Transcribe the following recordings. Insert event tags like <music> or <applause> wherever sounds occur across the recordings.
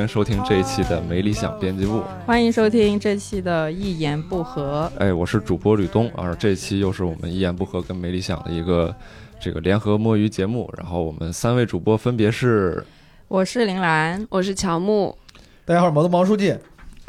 欢迎收听这一期的没理想编辑部。欢迎收听这期的一言不合。哎，我是主播吕东啊，这期又是我们一言不合跟没理想的一个这个联合摸鱼节目。然后我们三位主播分别是，我是林兰，我是乔木，大家好，毛东毛书记。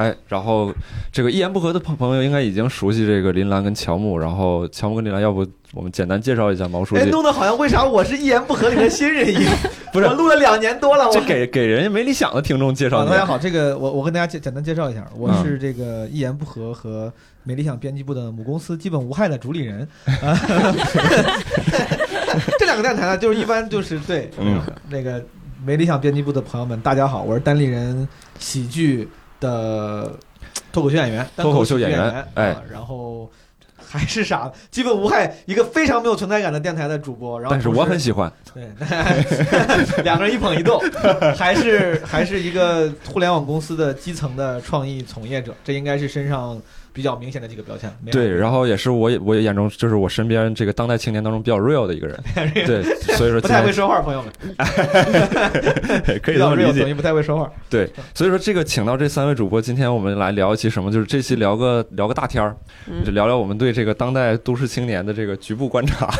哎，然后这个一言不合的朋朋友应该已经熟悉这个林兰跟乔木。然后乔木跟林兰，要不我们简单介绍一下毛书记？哎，弄得好像为啥我是一言不合里的新人一样？不是，我录了两年多了，我这给给人家没理想的听众介绍。大家好，这个我我跟大家简简单介绍一下，我是这个一言不合和没理想编辑部的母公司基本无害的主理人。<laughs> 啊这两个电台呢，就是一般就是对，嗯，那个没理想编辑部的朋友们，大家好，我是单立人喜剧的脱口秀演员，脱口秀演员，哎，然后。还是傻？基本无害，一个非常没有存在感的电台的主播。然后，但是我很喜欢。对，<laughs> 两个人一捧一逗，还是还是一个互联网公司的基层的创意从业者。这应该是身上。比较明显的几个标签，对，然后也是我我眼中就是我身边这个当代青年当中比较 real 的一个人，<laughs> 对，所以说不太会说话，朋友们，<laughs> 可以这么理解，不太会说话，对，所以说这个请到这三位主播，今天我们来聊一期什么？就是这期聊个聊个大天儿，就聊聊我们对这个当代都市青年的这个局部观察，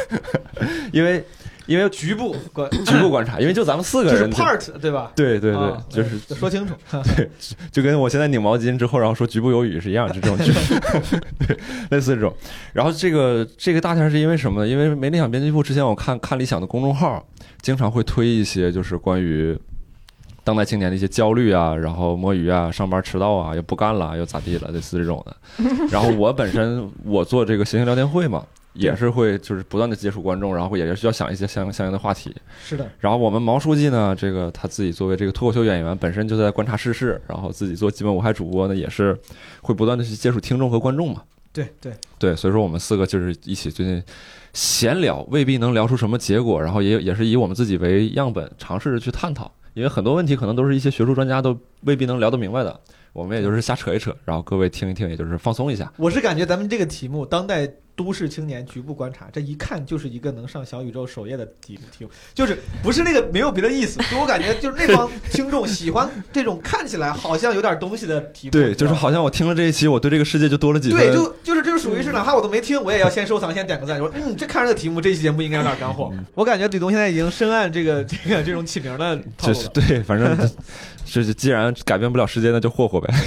<laughs> 因为。因为局部观 <coughs> 局部观察，因为就咱们四个人，part 对吧？对对对，就是说清楚，<laughs> <laughs> 对，就跟我现在拧毛巾之后，然后说局部有雨是一样，就这种，<laughs> 对，类似这种。然后这个这个大天是因为什么呢？因为没理想编辑部之前我看看理想的公众号，经常会推一些就是关于当代青年的一些焦虑啊，然后摸鱼啊，上班迟到啊，又不干了，又咋地了，类似这种的。然后我本身我做这个谐星聊天会嘛。也是会就是不断的接触观众，然后也是需要想一些相相应的话题。是的。然后我们毛书记呢，这个他自己作为这个脱口秀演员，本身就在观察世事，然后自己做基本无害主播呢，也是会不断的去接触听众和观众嘛。对对对，所以说我们四个就是一起最近闲聊，未必能聊出什么结果，然后也也是以我们自己为样本，尝试着去探讨，因为很多问题可能都是一些学术专家都未必能聊得明白的，我们也就是瞎扯一扯，然后各位听一听，也就是放松一下。我是感觉咱们这个题目，当代。都市青年局部观察，这一看就是一个能上小宇宙首页的题题目，就是不是那个没有别的意思，就我感觉就是那帮听众喜欢这种看起来好像有点东西的题目。对，就是好像我听了这一期，我对这个世界就多了几分。对，就就是这个属于是哪怕我都没听，我也要先收藏，先点个赞，说嗯，这看着这个题目，这期节目应该有点干货。我感觉李东现在已经深谙这个 <laughs> 这个这种起名的套路了。对，反正就是既然改变不了世界，那就霍霍呗。<laughs>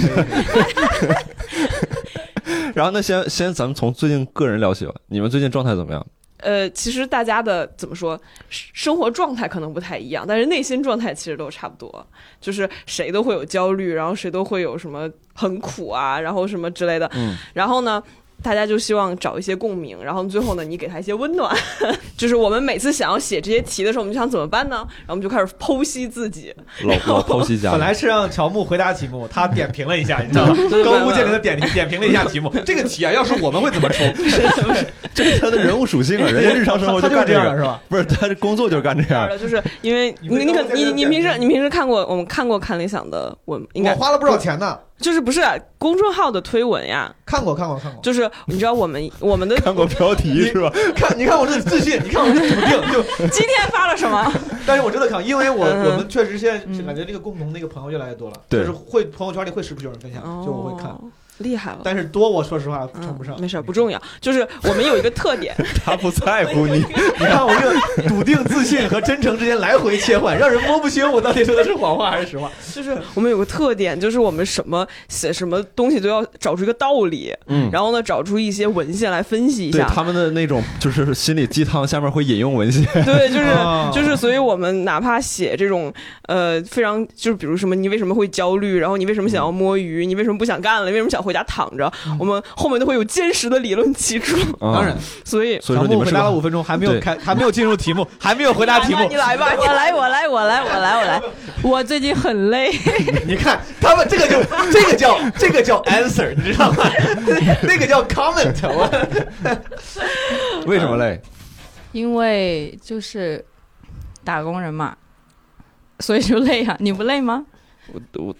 然后那先 <laughs> 先咱们从最近个人聊起吧。你们最近状态怎么样？呃，其实大家的怎么说，生活状态可能不太一样，但是内心状态其实都差不多。就是谁都会有焦虑，然后谁都会有什么很苦啊，然后什么之类的。嗯。然后呢？大家就希望找一些共鸣，然后最后呢，你给他一些温暖。<laughs> 就是我们每次想要写这些题的时候，我们就想怎么办呢？然后我们就开始剖析自己，老剖析家。本来是让乔木回答题目，他点评了一下，你知道吗？<laughs> 高屋建瓴的点评点评了一下题目。<laughs> 这个题啊，要是我们会怎么出？这是他的人物属性啊，人家日常生活就干这样是吧？不是，他的工作就是干这样的。就是因为你你可你你平时你平时看过我们看过看理想的文，应该花了不少钱呢。就是不是公众号的推文呀？看过看过看过。就是你知道我们我们的 <laughs> 看过标题是吧？看你看我这自信，你看我这笃定。就 <laughs> 今天发了什么？但是我真的看，因为我我们确实现在感觉这个共同那个朋友越来越多了，就是会朋友圈里会时不时有人分享，就我会看。厉害了，但是多，我说实话称不上。没事，不重要。就是我们有一个特点，<laughs> 他不在乎你。你看我这个笃定、自信和真诚之间来回切换，让人摸不清我到底说的是谎话还是实话。就是我们有个特点，就是我们什么写什么东西都要找出一个道理，嗯，然后呢，找出一些文献来分析一下。他们的那种就是心理鸡汤，下面会引用文献。对，就是就是，所以我们哪怕写这种呃非常就是比如什么，你为什么会焦虑？然后你为什么想要摸鱼？你为什么不想干了？你为什么想？回家躺着，我们后面都会有坚实的理论基础。当然，所以所以说你们回答了五分钟，还没有开，还没有进入题目，<laughs> 还没有回答题目。你来吧，我来，我来，我来，我来，我来。我最近很累。<laughs> 你看他们这个就这个叫这个叫 answer，你知道吗？<laughs> 那个叫 comment。为什么累？因为就是打工人嘛，所以就累啊。你不累吗？我我。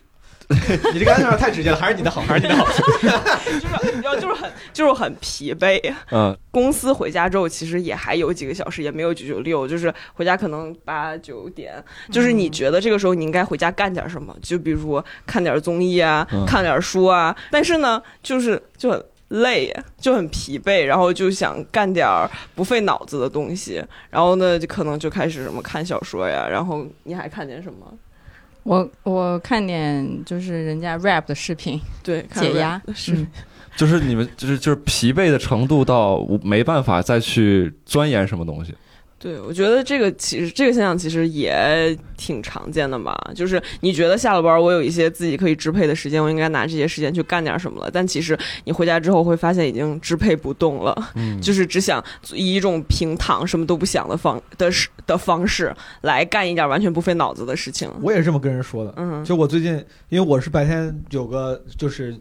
<laughs> 你这个安全太直接了，还是你的好，还是你的好。<laughs> 就是要就是很就是很疲惫。嗯公司回家之后，其实也还有几个小时，也没有九九六，就是回家可能八九点。就是你觉得这个时候你应该回家干点什么？就比如看点综艺啊，嗯看点书啊。但是呢，就是就很累，就很疲惫，然后就想干点不费脑子的东西。然后呢，就可能就开始什么看小说呀。然后你还看见什么？我我看点就是人家 rap 的视频 <laughs> 对，看解压是。嗯 <laughs> 就是你们就是就是疲惫的程度到没办法再去钻研什么东西。对，我觉得这个其实这个现象其实也挺常见的吧。就是你觉得下了班，我有一些自己可以支配的时间，我应该拿这些时间去干点什么了。但其实你回家之后会发现已经支配不动了，嗯，<laughs> 就是只想以一种平躺、什么都不想的方的式的方式来干一点完全不费脑子的事情。我也是这么跟人说的。嗯，就我最近，因为我是白天有个就是。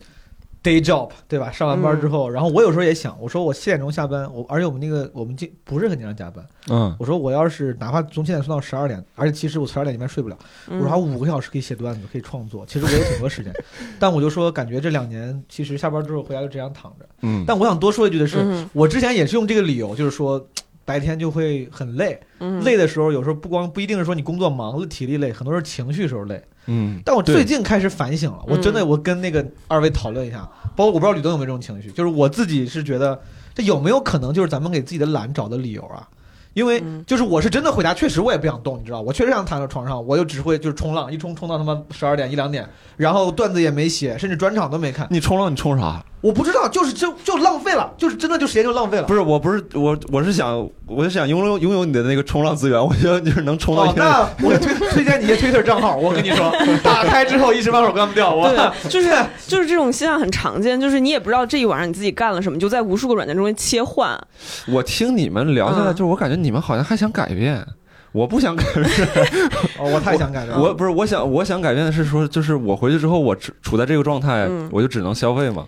Day job 对吧？上完班之后，然后我有时候也想，我说我七点钟下班，我而且我们那个我们经不是很经常加班。嗯我说我要是哪怕从七点算到十二点，而且其实我十二点里面睡不了，我说还有五个小时可以写段子，可以创作，其实我有挺多时间。但我就说感觉这两年其实下班之后回家就这样躺着。嗯，但我想多说一句的是，嗯我之前也是用这个理由，就是说白天就会很累，嗯累的时候有时候不光不一定是说你工作忙了体力累，很多是情绪时候累。嗯，但我最近开始反省了，我真的嗯。我跟那个二位讨论一下，包括我不知道吕东有没有这种情绪，就是我自己是觉得这有没有可能就是咱们给自己的懒找的理由啊？因为嗯就是我是真的回家，确实我也不想动，你知道，我确实想躺在床上，我就只会就是冲浪，一冲冲到他妈十二点一两点，然后段子也没写，甚至专场都没看，你冲浪你冲啥？我不知道，就是就就浪费了，就是真的就时间就浪费了。不是，我不是我，我是想，我是想拥有拥有你的那个冲浪资源。我觉得就是能冲到那我推推荐你一些推特账号，我跟你说，<laughs> 打开之后一时半会儿关不掉。我对，就是 <laughs> 就是这种现象很常见，就是你也不知道这一晚上你自己干了什么，你就在无数个软件中间切换。我听你们聊下来，嗯就是我感觉你们好像还想改变。我不想改变，<laughs> 哦，我太想改变了。我不是我想我想改变的是说，就是我回去之后，我处处在这个状态嗯，我就只能消费嘛。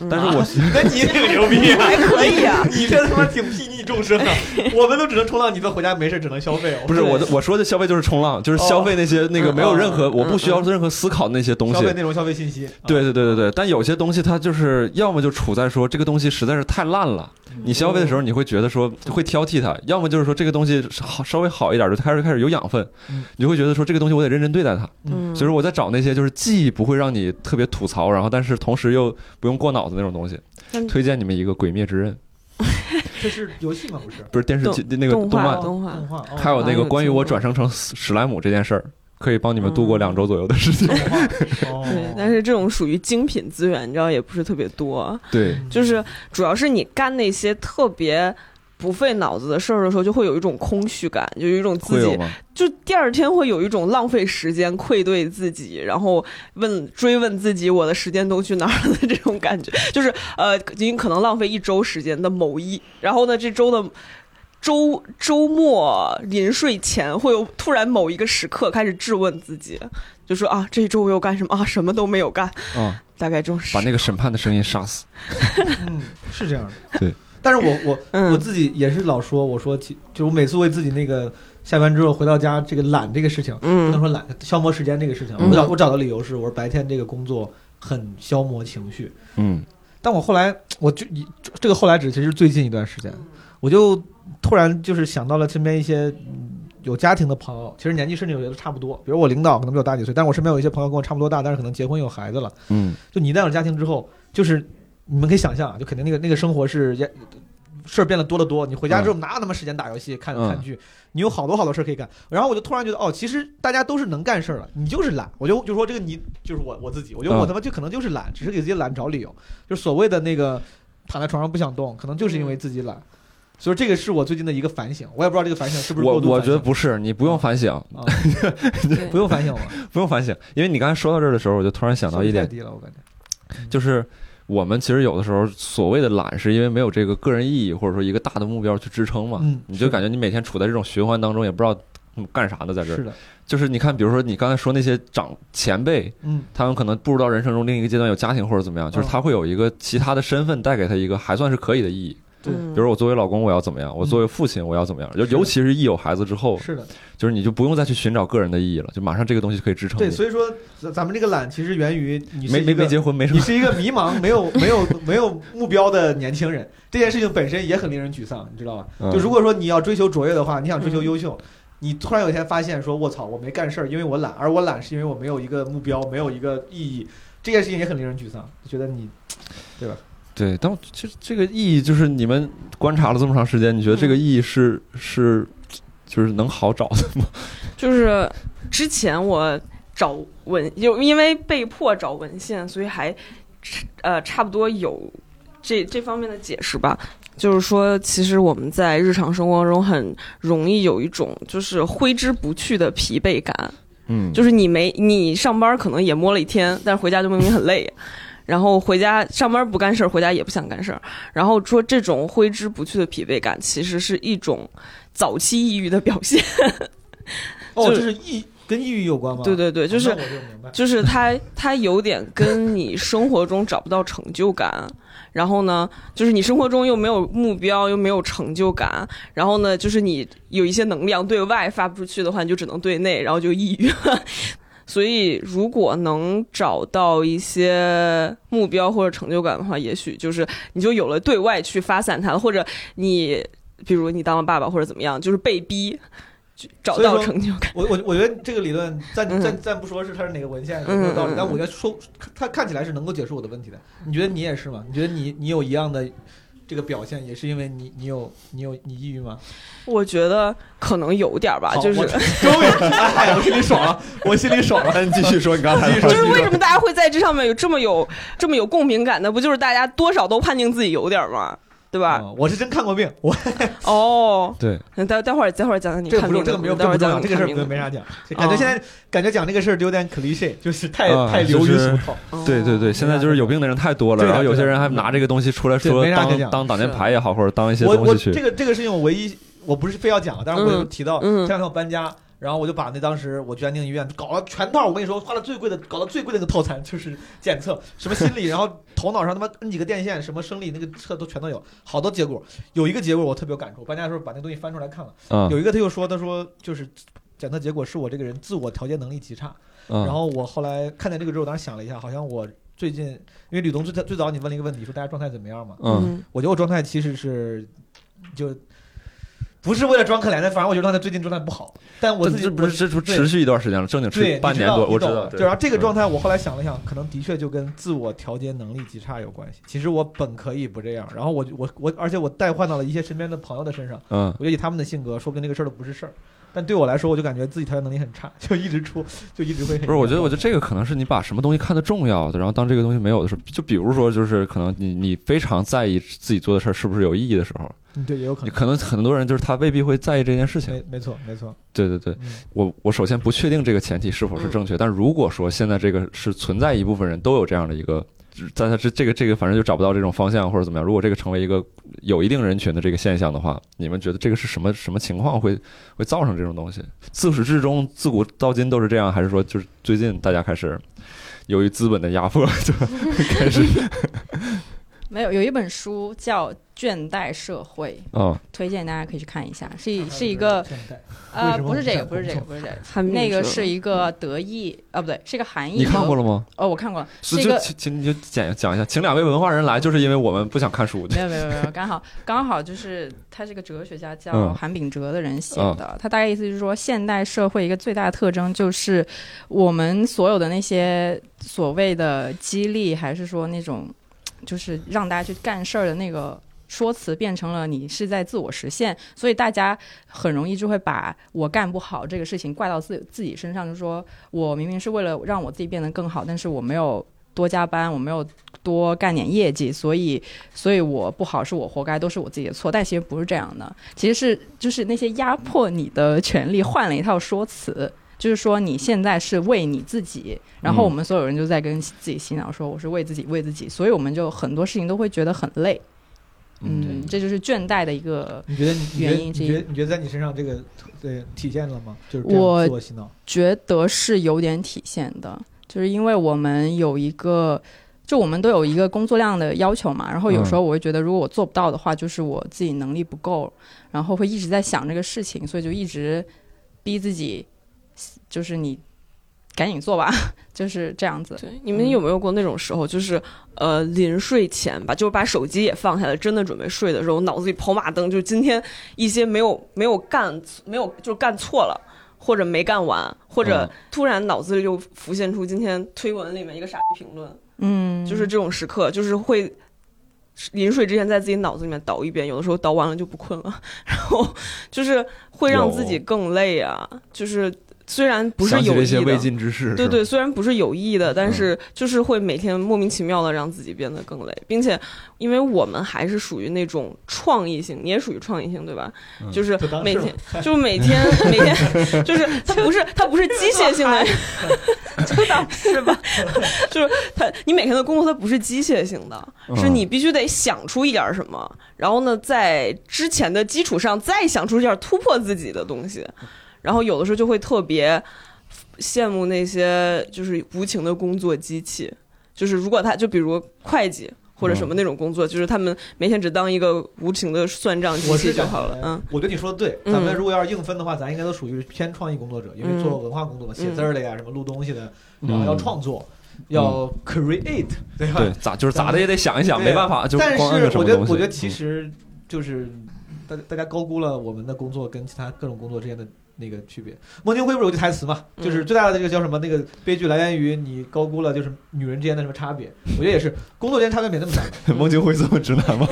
嗯但是我那你挺牛逼啊！还可以啊，<laughs> 你这他妈挺睥睨众生啊！我们都只能冲浪，你们回家没事只能消费哦。不是我的我说的消费就是冲浪，就是消费那些那个嗯没有任何嗯我不需要任何思考的那些东西消。费内容、消费信息。对对对对对，但有些东西它就是要么就处在说这个东西实在是太烂了，你消费的时候你会觉得说会挑剔它，要么就是说这个东西好稍微好一点，就开始开始有养分嗯，你就会觉得说这个东西我得认真对待它。嗯，所以说我在找那些就是既不会让你特别吐槽，然后但是同时又不用过脑子那种东西。推荐你们一个《鬼灭之刃》，<laughs> 这是游戏吗？不是不是电视剧那个动漫，动画动画。哦还有那个关于我转生成史史莱姆这件事儿，可以帮你们度过两周左右的时间。<laughs> 对，但是这种属于精品资源，你知道也不是特别多，对，就是主要是你干那些特别。不费脑子的事儿的时候，就会有一种空虚感，就有一种自己？就第二天会有一种浪费时间、愧对自己，然后问追问自己我的时间都去哪儿了的这种感觉。就是呃，你可能浪费一周时间的某一，然后呢，这周的周周末临睡前会有突然某一个时刻开始质问自己，就说啊，这一周我又干什么啊？什么都没有干，嗯，大概就是把那个审判的声音杀死。嗯，是这样的。对，但是我我 <laughs> 嗯。我自己也是老说，我说其就我每次为自己那个下班之后回到家这个懒这个事情，不能嗯说懒，消磨时间这个事情，嗯。我找我找的理由是，我说白天这个工作很消磨情绪。嗯。但我后来，我就你这个后来指其实最近一段时间，我就突然就是想到了身边一些嗯有家庭的朋友，其实年纪甚至有些都差不多，比如我领导可能比我大几岁，但是我身边有一些朋友跟我差不多大，但是可能结婚有孩子了。嗯。就你一旦有家庭之后，就是你们可以想象啊，就肯定那个那个生活是也事儿变得多得多。你回家之后哪有那么时间打游戏、看嗯看剧？你有好多好多事儿可以干。然后我就突然觉得，哦，其实大家都是能干事儿了，你就是懒。我就就说这个你就是我我自己，我觉得我嗯他妈就可能就是懒，只是给自己懒找理由。就所谓的那个躺在床上不想动，可能就是因为自己懒。所以这个是我最近的一个反省，我也不知道这个反省是不是我我过度反省觉得不是，你不用反省，啊，<laughs> 不用反省我，不用反省，因为你刚才说到这儿的时候，我就突然想到一点太，低了，我感觉。就是我们其实有的时候所谓的懒，是因为没有这个个人意义或者说一个大的目标去支撑嘛。嗯你就感觉你每天处在这种循环当中，也不知道嗯干啥呢，在这儿。是的，就是你看，比如说你刚才说那些长前辈，嗯他们可能步入到人生中另一个阶段，有家庭或者怎么样，就是他会有一个其他的身份带给他一个还算是可以的意义。对。嗯。比如我作为老公我要怎么样，我作为父亲我要怎么样，尤尤其是一有孩子之后，是的，就是你就不用再去寻找个人的意义了，就马上这个东西可以支撑对，所以说咱咱们这个懒其实源于你是没一个没没结婚，没什么。你是一个迷茫、没有、<laughs> 没有、没有目标的年轻人，这件事情本身也很令人沮丧，你知道吧？嗯。就如果说你要追求卓越的话，你想追求优秀，你突然有一天发现说，我操，我没干事儿，因为我懒，而我懒是因为我没有一个目标，没有一个意义，这件事情也很令人沮丧。觉得你，对吧？对，但我这这个意义就是你们观察了这么长时间，你觉得这个意义是是就是能好找的吗？<laughs> 就是之前我找文，就因为被迫找文献，所以还呃差不多有这这方面的解释吧。就是说，其实我们在日常生活中很容易有一种就是挥之不去的疲惫感，嗯，就是你没你上班可能也摸了一天，但是回家就明明很累。然后回家上班不干事儿，回家也不想干事儿。然后说这种挥之不去的疲惫感，其实是一种早期抑郁的表现。<laughs> 哦，就这是抑跟抑郁有关吗？对对对，就是哦就。就是他他有点跟你生活中找不到成就感，然后呢，就是你生活中又没有目标，又没有成就感，然后呢，就是你有一些能量对外发不出去的话，你就只能对内，然后就抑郁了。所以，如果能找到一些目标或者成就感的话，也许就是你就有了对外去发散它，或者你比如你当了爸爸或者怎么样，就是被逼就找到成就感。我我我觉得这个理论，暂嗯暂暂不说是它是哪个文献有没有道理但我觉得说它看起来是能够解释我的问题的。你觉得你也是吗？你觉得你你有一样的这个表现，也是因为你你有你有你抑郁吗？我觉得可能有点儿吧，就是终于，哎，我心里爽了，我心里爽了。那你继续说你刚才说就是为什么大家会在这上面有这么有这么有共鸣感呢？不就是大家多少都判定自己有点儿吗？对吧？啊我是真看过病，我 <laughs> 哦，<laughs> 对，那待待会儿待会儿讲讲你这个不看病的是这个没有待会儿讲讲这不重要，这个事儿看病的没没啥讲。感觉现在感觉讲这个事儿有点 cliche，就是太啊太流于就是俗套。哦对对对，现在就是有病的人太多了，对的然后有些人还拿这个东西出来对说没啥可讲当当挡箭牌也好，或者当一些我我东西去。这个这个事情我唯一我不是非要讲，但是我有嗯提到嗯这两天我搬家，然后我就把那当时我去安定医院搞了全套，我跟你说花了最贵的，搞了最贵的那个套餐，就是检测什么心理，然后头脑上他妈摁几个电线，什么生理那个测都全都有，好多结果。有一个结果我特别有感触，搬家的时候把那东西翻出来看了，嗯有一个他又说他说就是。检测结果是我这个人自我调节能力极差，嗯，然后我后来看见这个之后，我当时想了一下，好像我最近，因为吕东最最早你问了一个问题，说大家状态怎么样嘛？嗯我觉得我状态其实是就不是为了装可怜的，反正我觉得状态最近状态不好。但我这自己这不是这不对持续一段时间了，正经持续半年多，我知道。对，然后这个状态，态，我后来想了想，可能的确就跟自我调节能力极差有关系。其实我本可以不这样，然后我我我，而且我代换到了一些身边的朋友的身上，嗯我觉得以他们的性格，说不定那个事儿都不是事儿。但对我来说，我就感觉自己调节能力很差，就一直出，就一直会不是，我觉得，我觉得得这个可能是你把什么东西看得重要的，然后当这个东西没有的时候，就比如说，就是可能你你非常在意自己做的事儿是不是有意义的时候，嗯对也有可能，你可能很多人就是他未必会在意这件事情。没没错没错，对对对，嗯我我首先不确定这个前提是否是正确，但如果说现在这个是存在一部分人都有这样的一个，在他这这个这个反正就找不到这种方向或者怎么样，如果这个成为一个有一定人群的这个现象的话，你们觉得这个是什么什么情况会会造成这种东西？自始至终自古到今都是这样，还是说就是最近大家开始由于资本的压迫 <laughs> 就开始没有，有一本书叫《倦怠社会啊、》，推荐大家可以去看一下，是一是一个呃，不是这个，不是这个，不是这个，韩敏哲那个是一个德意啊，不对，是一个韩裔。你看过了？吗？哦，我看过了，是就就一个请请你就讲讲一下，请两位文化人来，就是因为我们不想看书。没有没有没有，刚好刚好就是他是个哲学家叫嗯韩炳哲的人写的。他大概意思就是说，现代社会一个最大的特征就是我们所有的那些所谓的激励，还是说那种就是让大家去干事儿的那个。说辞变成了你是在自我实现，所以大家很容易就会把我干不好这个事情怪到自自己身上，就说我明明是为了让我自己变得更好，但是我没有多加班，我没有多干点业绩，所以所以我不好是我活该，都是我自己的错。但其实不是这样的，其实是就是那些压迫你的权利换了一套说辞。就是说，你现在是为你自己，然后我们所有人就在跟自己洗脑说，我是为自己，为自己，所以我们就很多事情都会觉得很累。嗯，这就是倦怠的一个原因之一你觉得你觉得在你身上这个对体现了吗？就是我自我洗脑，觉得是有点体现的，就是因为我们有一个就我们都有一个工作量的要求嘛，然后有时候我会觉得，如果我做不到的话，就是我自己能力不够，然后会一直在想这个事情，所以就一直逼自己，就是你赶紧做吧，<laughs> 就是这样子。对，你们有没有过那种时候，就是呃临睡前吧，就是把手机也放下来，真的准备睡的时候，脑子里跑马灯，就是今天一些没有没有干没有就干错了。或者没干完，或者突然脑子里就浮现出今天推文里面一个傻逼评论，嗯，就是这种时刻，就是会临睡之前在自己脑子里面倒一遍，有的时候倒完了就不困了，<laughs> 然后就是会让自己更累啊，就是。虽然不是有意的，对对，虽然不是有意的，但是就是会每天莫名其妙的让自己变得更累，并且，因为我们还是属于那种创意性，你也属于创意性，对吧？就是每天，就是每天 <laughs> 每天，就是它不是它不是机械性的，<laughs> 就当是吧？<laughs> 就是它，你每天的工作它不是机械性的，是你必须得想出一点什么，然后呢，在之前的基础上再想出一点突破自己的东西。然后有的时候就会特别羡慕那些就是无情的工作机器，就是如果他就比如会计或者什么那种工作，就是他们每天只当一个无情的算账机器就好了。嗯，我觉得你说的对。咱们如果要是硬分的话，咱应该都属于偏创意工作者，因为做文化工作嘛，写字儿的呀，什么录东西的，然后要创作，要 create，对吧？对，咋就是咋的也得想一想，没办法，就但是我觉得，我觉得其实就是大大家高估了我们的工作跟其他各种工作之间的。那个区别，孟京辉不是有句台词嘛？就是最大的这个叫什么？那个悲剧来源于你高估了就是女人之间的什么差别？我觉得也是，工作间差别没那么大。<laughs> 孟京辉这么直男吗？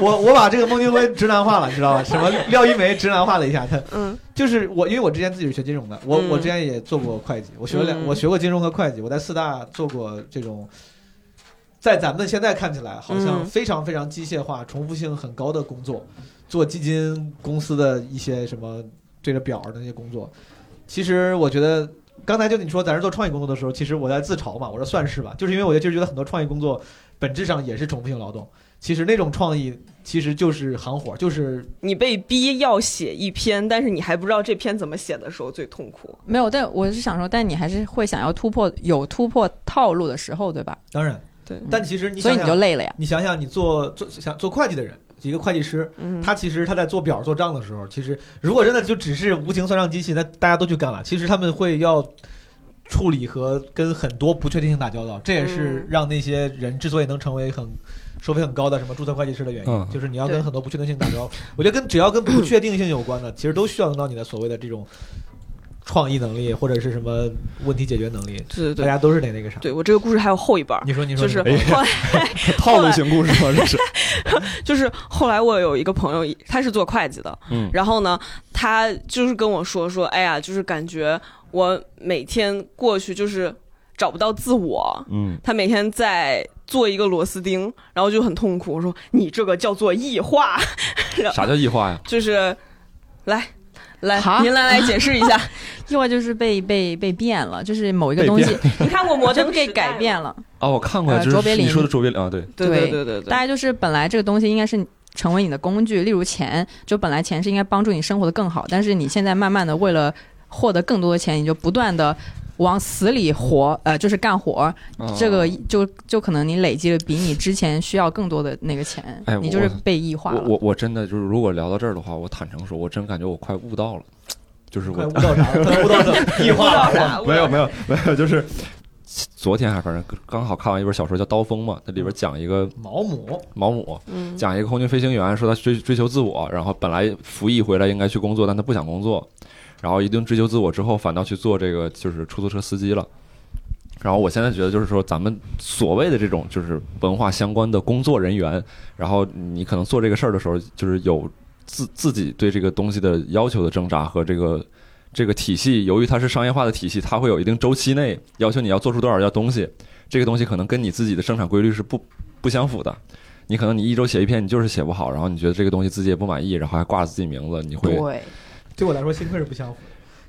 我我把这个孟京辉直男化了，你知道吧？什么廖一梅直男化了一下他？嗯，就是我，因为我之前自己是学金融的，我我之前也做过会计，我学了两，我学过金融和会计，我在四大做过这种，在咱们现在看起来好像非常非常机械化、重复性很高的工作。做基金公司的一些什么对着表的那些工作，其实我觉得刚才就你说在这做创意工作的时候，其实我在自嘲嘛，我说算是吧，就是因为我就觉得很多创意工作本质上也是重复性劳动。其实那种创意其实就是行活，就是你被逼要写一篇，但是你还不知道这篇怎么写的时候最痛苦。没有，但我是想说，但你还是会想要突破有突破套路的时候，对吧？当然，对。但其实你所以你就累了呀？你想想，你做做想做会计的人。一个会计师，他其实他在做表做账的时候，其实如果真的就只是无情算账机器，那大家都去干了。其实他们会要处理和跟很多不确定性打交道，这也是让那些人之所以能成为很收费很高的什么注册会计师的原因，就是你要跟很多不确定性打交道。我觉得跟只要跟不确定性有关的，其实都需要用到你的所谓的这种。创意能力或者是什么问题解决能力，对对对，大家都是得那个啥。对我这个故事还有后一半，你说你说，就是后来 <laughs> 套路型故事吗？这是，<laughs> 就是后来我有一个朋友，他是做会计的，嗯，然后呢，他就是跟我说说，哎呀，就是感觉我每天过去就是找不到自我，嗯，他每天在做一个螺丝钉，然后就很痛苦。我说你这个叫做异化，<laughs> 啥叫异化呀？就是来。来，您来来解释一下，<laughs> 意外就是被被被变了，就是某一个东西，<laughs> 你看过《摩登》给改变了。哦，我看过，卓别林，你说的卓别林啊，对。对对对对，大家就是本来这个东西应该是成为你的工具，例如钱，就本来钱是应该帮助你生活的更好，但是你现在慢慢的为了获得更多的钱，你就不断的。往死里活，呃，就是干活，这个就就可能你累积了比你之前需要更多的那个钱，你就是被异化了。我我真的就是，如果聊到这儿的话，我坦诚说，我真感觉我快悟到了，就是我悟到啥？<laughs> 悟到异化了？<laughs> 没有没有 <laughs> 没有，就是昨天还反正刚好看完一本小说叫《刀锋》嘛，那里边讲一个毛姆，毛姆，讲一个空军飞行员，说他追追求自我，然后本来服役回来应该去工作，但他不想工作。然后一顿追求自我之后，反倒去做这个就是出租车司机了。然后我现在觉得，就是说咱们所谓的这种就是文化相关的工作人员，然后你可能做这个事儿的时候，就是有自自己对这个东西的要求的挣扎和这个这个体系，由于它是商业化的体系，它会有一定周期内要求你要做出多少样东西，这个东西可能跟你自己的生产规律是不不相符的。你可能你一周写一篇，你就是写不好，然后你觉得这个东西自己也不满意，然后还挂着自己名字，你会。对我来说，幸亏是不相符。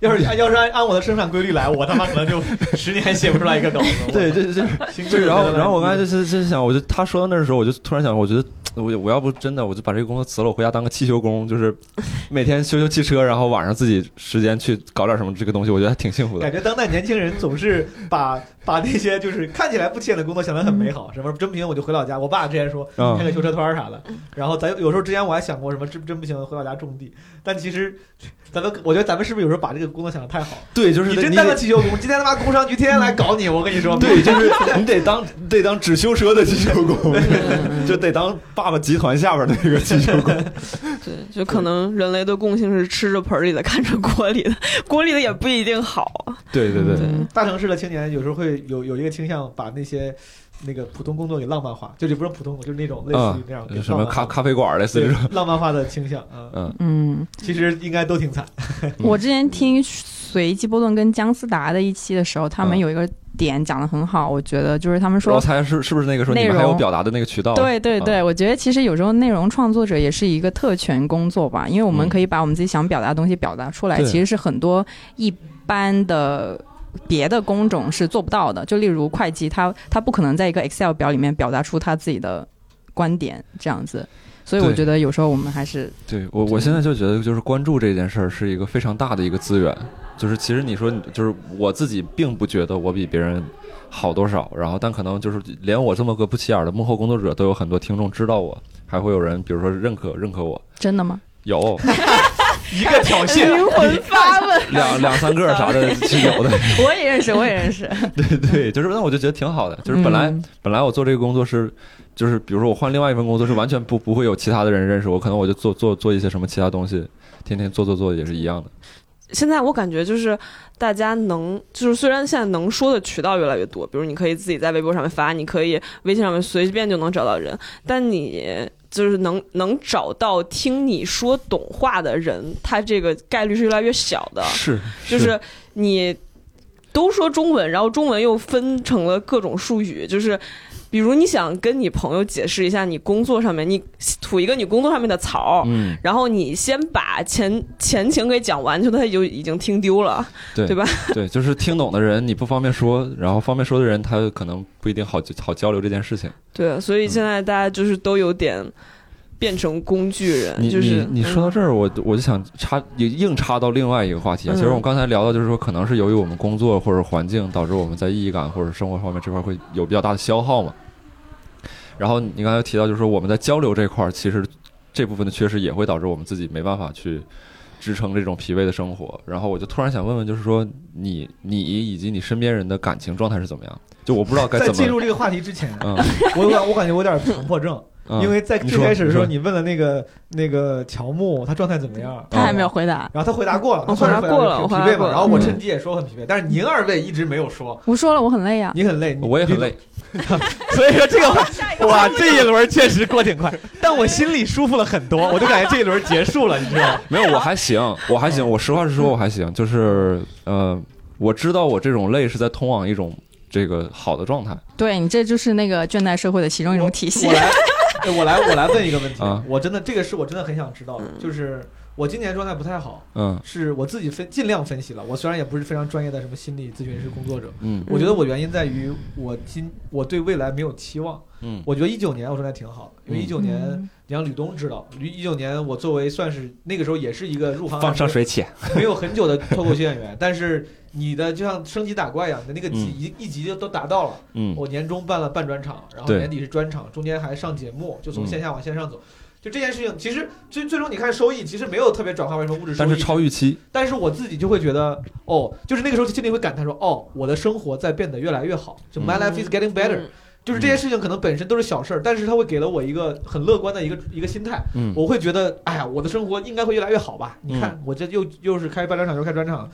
要是按要是按按我的生产规律来，我他妈可能就 <laughs> 十年写不出来一个稿子。<laughs> 对对对，对。然后然后我刚才就是就是想，我就他说到那时候，我就突然想，我觉得我我要不真的我就把这个工作辞了，我回家当个汽修工，就是 <laughs> 每天修修汽车，然后晚上自己时间去搞点什么这个东西，我觉得还挺幸福的感。觉当代年轻人总是把把那些就是看起来不起眼的工作想得很美好，什么真不行我就回老家。我爸之前说嗯开个修车摊儿啥的，然后咱有时候之前我还想过什么真真不行回老家种地，但其实咱们我觉得咱们是不是有时候把这个工作想得太好？对，就是你真当个汽修工，今天他妈工商局天天来搞你，我跟你说，对，就是你得当得当只修车的汽修工，<laughs> 就得当爸爸集团下边的那个汽修工。<laughs> 对，就可能人类的共性是吃着盆里的，看着锅里的，锅里的也不一定好。对对对，嗯大城市的青年有时候会有有一个倾向，把那些那个普通工作给浪漫化，就是不是普通，就是那种类似于那样、什么咖咖啡馆类似对这种，浪漫化的倾向啊。嗯嗯，其实应该都挺惨。我之前听随机波动跟姜思达的一期的时候，他们嗯有一个点讲的很好，我觉得就是他们说我猜是是不是那个时候你内容们还有表达的那个渠道？对对对，啊我觉得其实有时候内容创作者也是一个特权工作吧，因为我们嗯可以把我们自己想表达的东西表达出来，对其实是很多一般的。别的工种是做不到的，就例如会计，他他不可能在一个 Excel 表里面表达出他自己的观点这样子，所以我觉得有时候我们还是对我，我现在就觉得，就是关注这件事儿是一个非常大的一个资源。就是其实你说，就是我自己并不觉得我比别人好多少，然后但可能就是连我这么个不起眼的幕后工作者都有很多听众知道我，还会有人比如说认可认可我，真的吗？有 <laughs> 一个挑衅，灵魂发问，两两三个 <laughs> 啥的是有的，<laughs> 我也认识，我也认识。对 <laughs> 对，就是那我就觉得挺好的，就是本来、嗯本来我做这个工作是。就是比如说我换另外一份工作是完全不不会有其他的人认识我，可能我就做做做一些什么其他东西，天天做做做也是一样的。现在我感觉就是大家能，就是虽然现在能说的渠道越来越多，比如你可以自己在微博上面发，你可以微信上面随便就能找到人，但你就是能能找到听你说懂话的人，他这个概率是越来越小的。是，就是你都说中文，然后中文又分成了各种术语，就是。比如你想跟你朋友解释一下你工作上面，你吐一个你工作上面的槽，嗯，然后你先把前前情给讲完，就他就已经听丢了，对对吧？对，<laughs> 就是听懂的人你不方便说，然后方便说的人他可能不一定好好交流这件事情。对，所以现在大家就是都有点变成工具人，你就是你你说到嗯这儿，我我就想插也硬插到另外一个话题其实我们刚才聊到，就是说可能是由于我们工作或者环境导致我们在意义感或者生活方面这块会有比较大的消耗嘛。然后你刚才提到，就是说我们在交流这块儿，其实这部分的缺失也会导致我们自己没办法去支撑这种疲惫的生活。然后我就突然想问问，就是说你你以及你身边人的感情状态是怎么样？就我不知道该在怎么，进入这个话题之前，嗯，<laughs> 我有点我感觉我有点强迫症，<laughs> 嗯因为在最开始的时候，你你问了那个那个乔木他状态怎么样，他还没有回答。然后他回答过了，我算是回答过了挺疲惫嘛。然后我嗯趁机也说很疲惫，但是您二位一直没有说，我说了，我很累呀。你很累，我也很累，，<laughs> 所以说这个哇，这一轮确实过挺快，但我心里舒服了很多，我就感觉这一轮结束了，你知道吗？没有，我还行，我还行。我实话实说，我还行。就是呃，我知道我这种累是在通往一种这个好的状态。对你，这就是那个倦怠社会的其中一种体现我。我来，我来问一个问题啊，我真的这个是我真的很想知道的，嗯就是我今年状态不太好，嗯是我自己分尽量分析了，我虽然也不是非常专业的什么心理咨询师工作者，嗯我觉得我原因在于我今我对未来没有期望。嗯我觉得一九年我状态挺好的，因为一九年嗯你像吕东知道，一九年我作为算是那个时候也是一个入行放上水浅。没有很久的脱口秀演员，但是你的就像升级打怪一样，你的那个级嗯一一级就都达到了。嗯我年终办了半专场，然后年底是专场，中间还上节目，就从嗯线下往线上走。就这件事情，其实最最终你看收益，其实没有特别转化为什么物质收益，但是超预期。但是我自己就会觉得，哦，就是那个时候心里会感叹说，哦，我的生活在变得越来越好，就 my 嗯 life is getting better，、嗯就是这些事情可能本身都是小事儿，但是它会给了我一个很乐观的一个一个心态，嗯我会觉得，哎呀，我的生活应该会越来越好吧？你看，我这又又是开半专场，又开专场，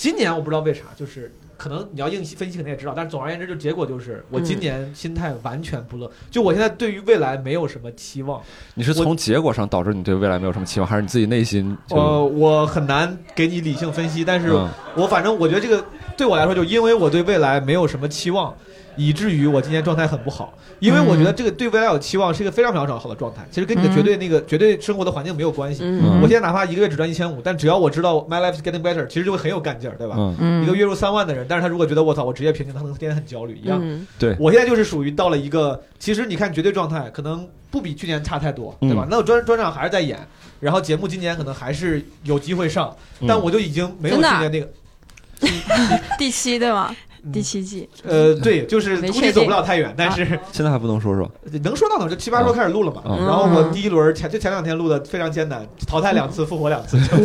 今年我不知道为啥，就是可能你要硬分析，肯定也知道，但是总而言之，就结果就是我今年心态完全不乐，就我现在对于未来没有什么期望，你是从结果上导致你对未来没有什么期望，还是你自己内心？呃，我很难给你理性分析，但是嗯我反正我觉得这个对我来说，就因为我对未来没有什么期望，以至于我今年状态很不好。因为我觉得这个对未来有期望是一个非常非常好的状态，其实跟你的绝对那个绝对生活的环境没有关系。嗯我现在哪怕一个月只赚一千五，但只要我知道 my life is getting better，其实就会很有干劲儿，对吧？一个月入三万的人，但是他如果觉得我操，我职业瓶颈，他可能天天很焦虑一样。嗯对，我现在就是属于到了一个，其实你看绝对状态可能不比去年差太多，对吧？嗯那我专专场还是在演，然后节目今年可能还是有机会上，嗯但我就已经没有去年那个，<laughs> 第七对吗？嗯第七季，呃，对，就是估计走不了太远，但是 <laughs> 现在还不能说说？能说到哪儿就七八说开始录了嘛。嗯然后我第一轮前就前两天录的非常艰难，淘汰两次，复活两次，<laughs> 就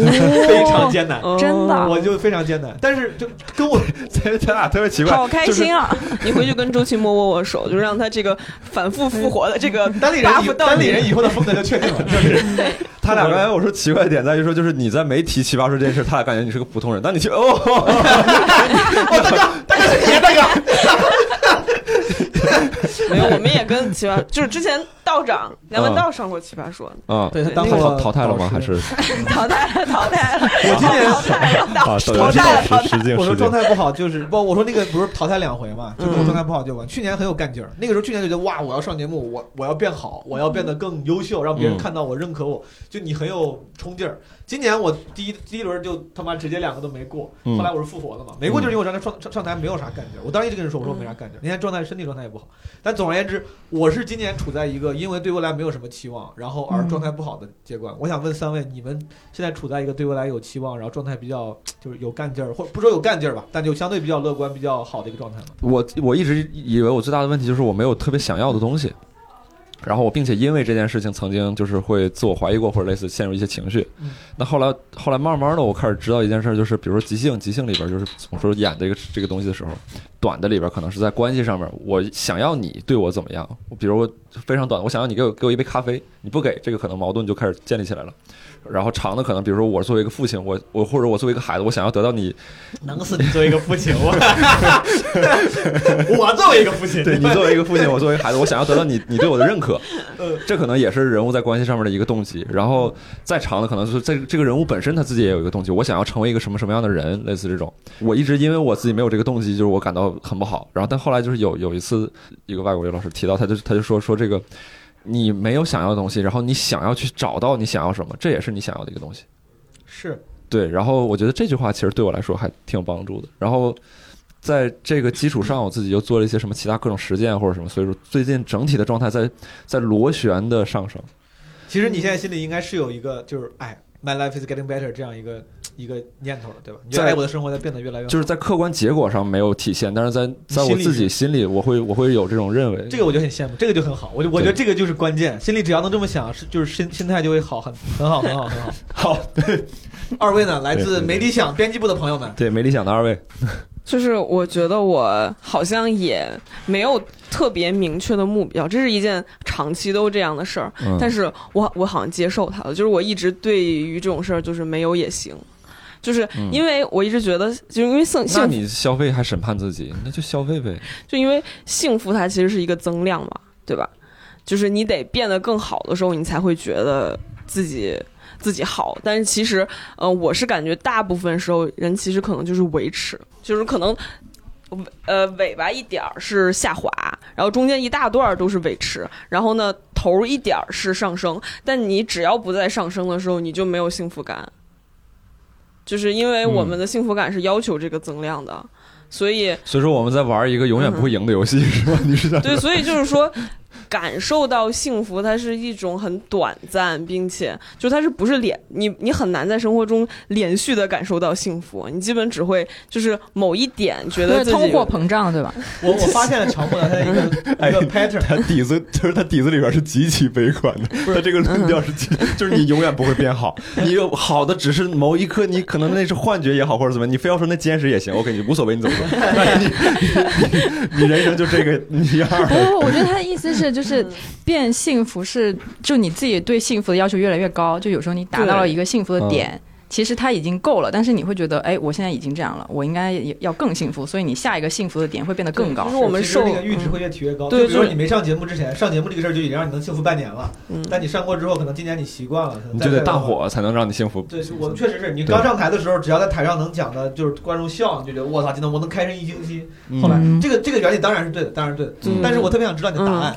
非常艰难。哦真的我就非常艰难，但是就跟我 <laughs> 咱咱俩特别奇怪，好开心啊！你回去跟周奇墨握握手，就让他这个反复复活的这个单立人人以后的风格就确定了，就是他俩刚才我说奇怪的点在于说，就是你在没提奇葩说这件事，他俩感觉你是个普通人，但你去哦，大哥是你大哥，<laughs> 没有，我们也跟奇葩，就是之前道长梁文道上过奇葩说，啊，对他当淘过淘汰了吗？还是 <laughs> 淘汰了，淘汰了，我今年淘汰了，啊？淘汰了，淘汰了。我说。状态不好，就是不，我说那个不是淘汰两回嘛，就是我嗯状态不好就完。去年很有干劲儿，那个时候去年就觉得哇，我要上节目，我我要变好，我要变得更优秀，让别人嗯看到我、认可我，就你很有冲劲儿。今年我第一第一轮就他妈直接两个都没过，嗯后来我是复活的嘛，没过就是因为我上台上上上台没有啥干劲儿。我当时一直跟人说，我说我没啥干劲儿，那天状态身体状态也不好。但总而言之，我是今年处在一个因为对未来没有什么期望，然后而状态不好的阶段。我想问三位，你们现在处在一个对未来有期望，然后状态比较 <tsk> 就是有干劲儿，或者不说有干劲儿吧，但就相对比较乐观、比较好的一个状态吗？我我一直以为我最大的问题就是我没有特别想要的东西，然后我并且因为这件事情曾经就是会自我怀疑过，或者类似陷入一些情绪。嗯那后来后来慢慢的我开始知道一件事，就是比如说即兴，即兴里边就是我说演这个这个东西的时候，短的里边可能是在关系上面，我想要你对我怎么样，比如我非常短，我想要你给我给我一杯咖啡，你不给，这个可能矛盾就开始建立起来了。然后长的可能，比如说我作为一个父亲，我我或者我作为一个孩子，我想要得到你能死你作为一个父亲，我我作为一个父亲，对你作为一个父亲，我作为孩子，我想要得到你你对我的认可呃，这可能也是人物在关系上面的一个动机。然后再长的，可能是这这个人物本身他自己也有一个动机，我想要成为一个什么什么样的人，类似这种。我一直因为我自己没有这个动机，就是我感到很不好。然后但后来就是有有一次，一个外国语老师提到，他就他就说说这个。你没有想要的东西，然后你想要去找到你想要什么，这也是你想要的一个东西。是对，然后我觉得这句话其实对我来说还挺有帮助的。然后在这个基础上，我自己又做了一些什么其他各种实践或者什么，所以说最近整体的状态在在螺旋的上升。其实你现在心里应该是有一个，就是哎，my life is getting better 这样一个一个念头的，对吧？你觉得哎，我的生活在变得越来越好。就是在客观结果上没有体现，但是在在我自己心里，我会我会有这种认为。这个我就很羡慕，这个就很好。我就我觉得这个就是关键，心里只要能这么想，是就是心心态就会好，很很好，很好，很好。<laughs> 好，对，二位呢，来自没理想编辑部的朋友们，对没理想的二位，就是我觉得我好像也没有特别明确的目标，这是一件长期都这样的事儿。嗯，但是我我好像接受它了，就是我一直对于这种事儿就是没有也行，就是嗯因为我一直觉得，就是因为幸那你消费还审判自己，那就消费呗。就因为幸福它其实是一个增量嘛，对吧？就是你得变得更好的时候，你才会觉得自己自己好。但是其实，呃，我是感觉大部分时候人其实可能就是维持，就是可能。呃，尾巴一点儿是下滑，然后中间一大段儿都是维持，然后呢头儿一点儿是上升，但你只要不在上升的时候，你就没有幸福感，就是因为我们的幸福感是要求这个增量的，所以所以说我们在玩一个永远不会赢的游戏，<laughs> 是吧？你是想对，所以就是说，感受到幸福，它是一种很短暂，并且就它是不是连你你很难在生活中连续的感受到幸福，你基本只会就是某一点觉得自己对通货膨胀，对吧？我 <laughs> 我发现了乔木的他的一个一个 <laughs> pattern，他底子就是他底子里边是极其悲观的，他这个论调是极，就是你永远不会变好，你有好的只是某一刻，你可能那是幻觉也好，或者怎么，你非要说那坚实也行，OK，你无所谓，你怎么说？但是你 <laughs> 你你人生就这个你样儿不不，我觉得他的意思是，就是变幸福是，就你自己对幸福的要求越来越高，就有时候你达到了一个幸福的点，其实他已经够了，但是你会觉得，哎，我现在已经这样了，我应该也要更幸福，所以你下一个幸福的点会变得更高就。是我们受那个阈值会越提越高。对就比如说你没上节目之前，上节目这个事儿就已经让你能幸福半年了，嗯但你上过之后，可能今年你习惯了，可能你就得大。火才能让你幸福。对，我们确实是你刚上台的时候，只要在台上能讲的，就是观众笑，你就觉得我操，今天我能开心一星期。嗯后来嗯这个这个原理当然是对的，当然是对的。嗯但是我特别想知道你的答案。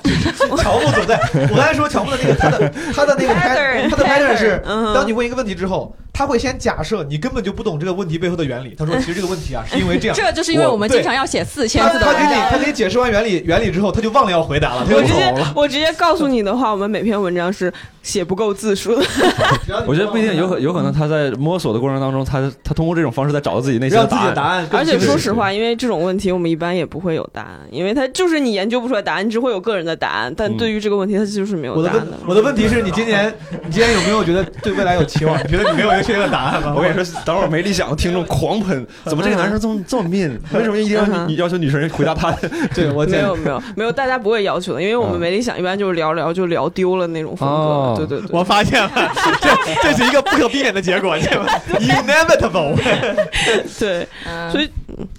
乔木总在，我刚才说乔木的那个他的他的那个 Pattern，<laughs> 他的 pattern 是，嗯当你问一个问题之后，他会先假设你根本就不懂这个问题背后的原理。他说，其实这个问题啊，是因为这样。<laughs> 这就是因为我们经常要写四千字的他给你。他给你解释完原理原理之后，他就忘了要回答了，他又我直接走了。我直接告诉你的话，我们每篇文章是写不够字数的。<laughs> 我觉得不一定，有可有可能他在摸索的过程当中，他他通过这种方式在找到自己内心的答案。答案而且说实话，因为这种问题我们一般也不会有答案，因为他就是你研究不出来答案，你只会有个人的答案。但嗯对于这个问题，他就是没有答案的。我的问题是你今年你今年有没有觉得对未来有期望？你觉得你没有一个确定的答案吗？我跟你说，等会儿没理想的听众狂喷，怎么这个男生这么这么 mean？为什么一定要你要求女生回答他？<laughs> 对我见没有没有没有，大家不会要求的，因为我们嗯没理想一般就是聊聊就聊丢了那种风哦格。对对对，我发现了，<laughs> 这这是一个不可避免的结果，<laughs> 对吧？Inevitable。<laughs> 对，嗯。所以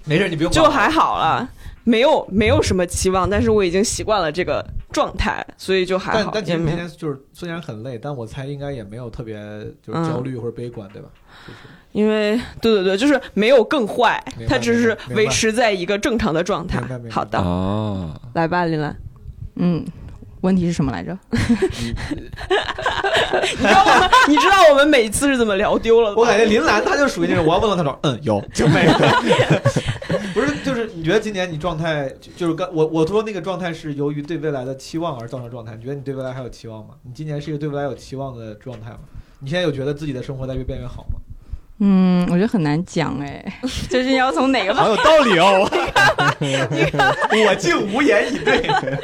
没事，你不用就还好了，没有没有什么期望，但是我已经习惯了这个状态，所以就还好。但但今天就是虽然很累，但我猜应该也没有特别就是焦虑或者悲观，对吧？就是。因为对对对，就是没有更坏它只是维持在一个正常的状态。好的，哦，来吧，林兰。嗯，问题是什么来着？<laughs> 你知道我们，你知道我们每次是怎么聊丢了？我感觉林兰她就属于那种，我要问了她说，嗯，有就没有。<laughs> 不是，就是你觉得今年你状态，就就是刚我我说那个状态是由于对未来的期望而造成状态。你觉得你对未来还有期望吗？你今年是一个对未来有期望的状态吗？你现在有觉得自己的生活在越变越好吗？嗯，我觉得很难讲哎，<laughs> 就是要从哪个方好有道理哦！我竟无言以对。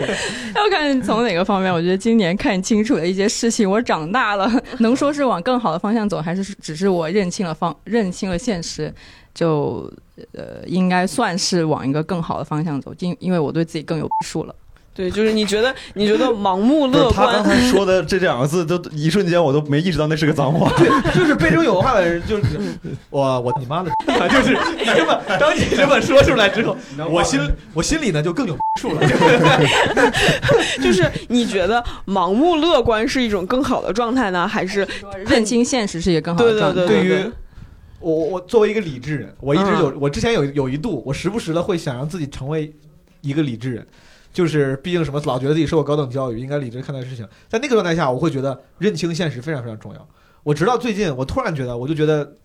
<laughs> 要看从哪个方面。我觉得今年看清楚了一些事情，我长大了，<laughs> 能说是往更好的方向走，还是只是我认清了方认清了现实，就呃应该算是往一个更好的方向走，因因为我对自己更有数了。对，就是你觉得你觉得盲目乐观他刚，才说的这两个字，都一瞬间我都没意识到那是个脏话。对就是背中有话的人，就是我 <laughs> 我你妈的，<laughs> 就是你这么当你这么说出来之后，我心我心里呢就更有数了。<laughs> 就是你觉得盲目乐观是一种更好的状态呢，还是认清现实是一个更好的对状态。对对于我我我作为一个理智人，我一直有、嗯我之前有有一度，我时不时的会想让自己成为一个理智人。就是毕竟什么，老觉得自己受过高等教育，应该理智看待事情。在那个状态下，我会觉得认清现实非常非常重要。我直到最近，我突然觉得，我就觉得，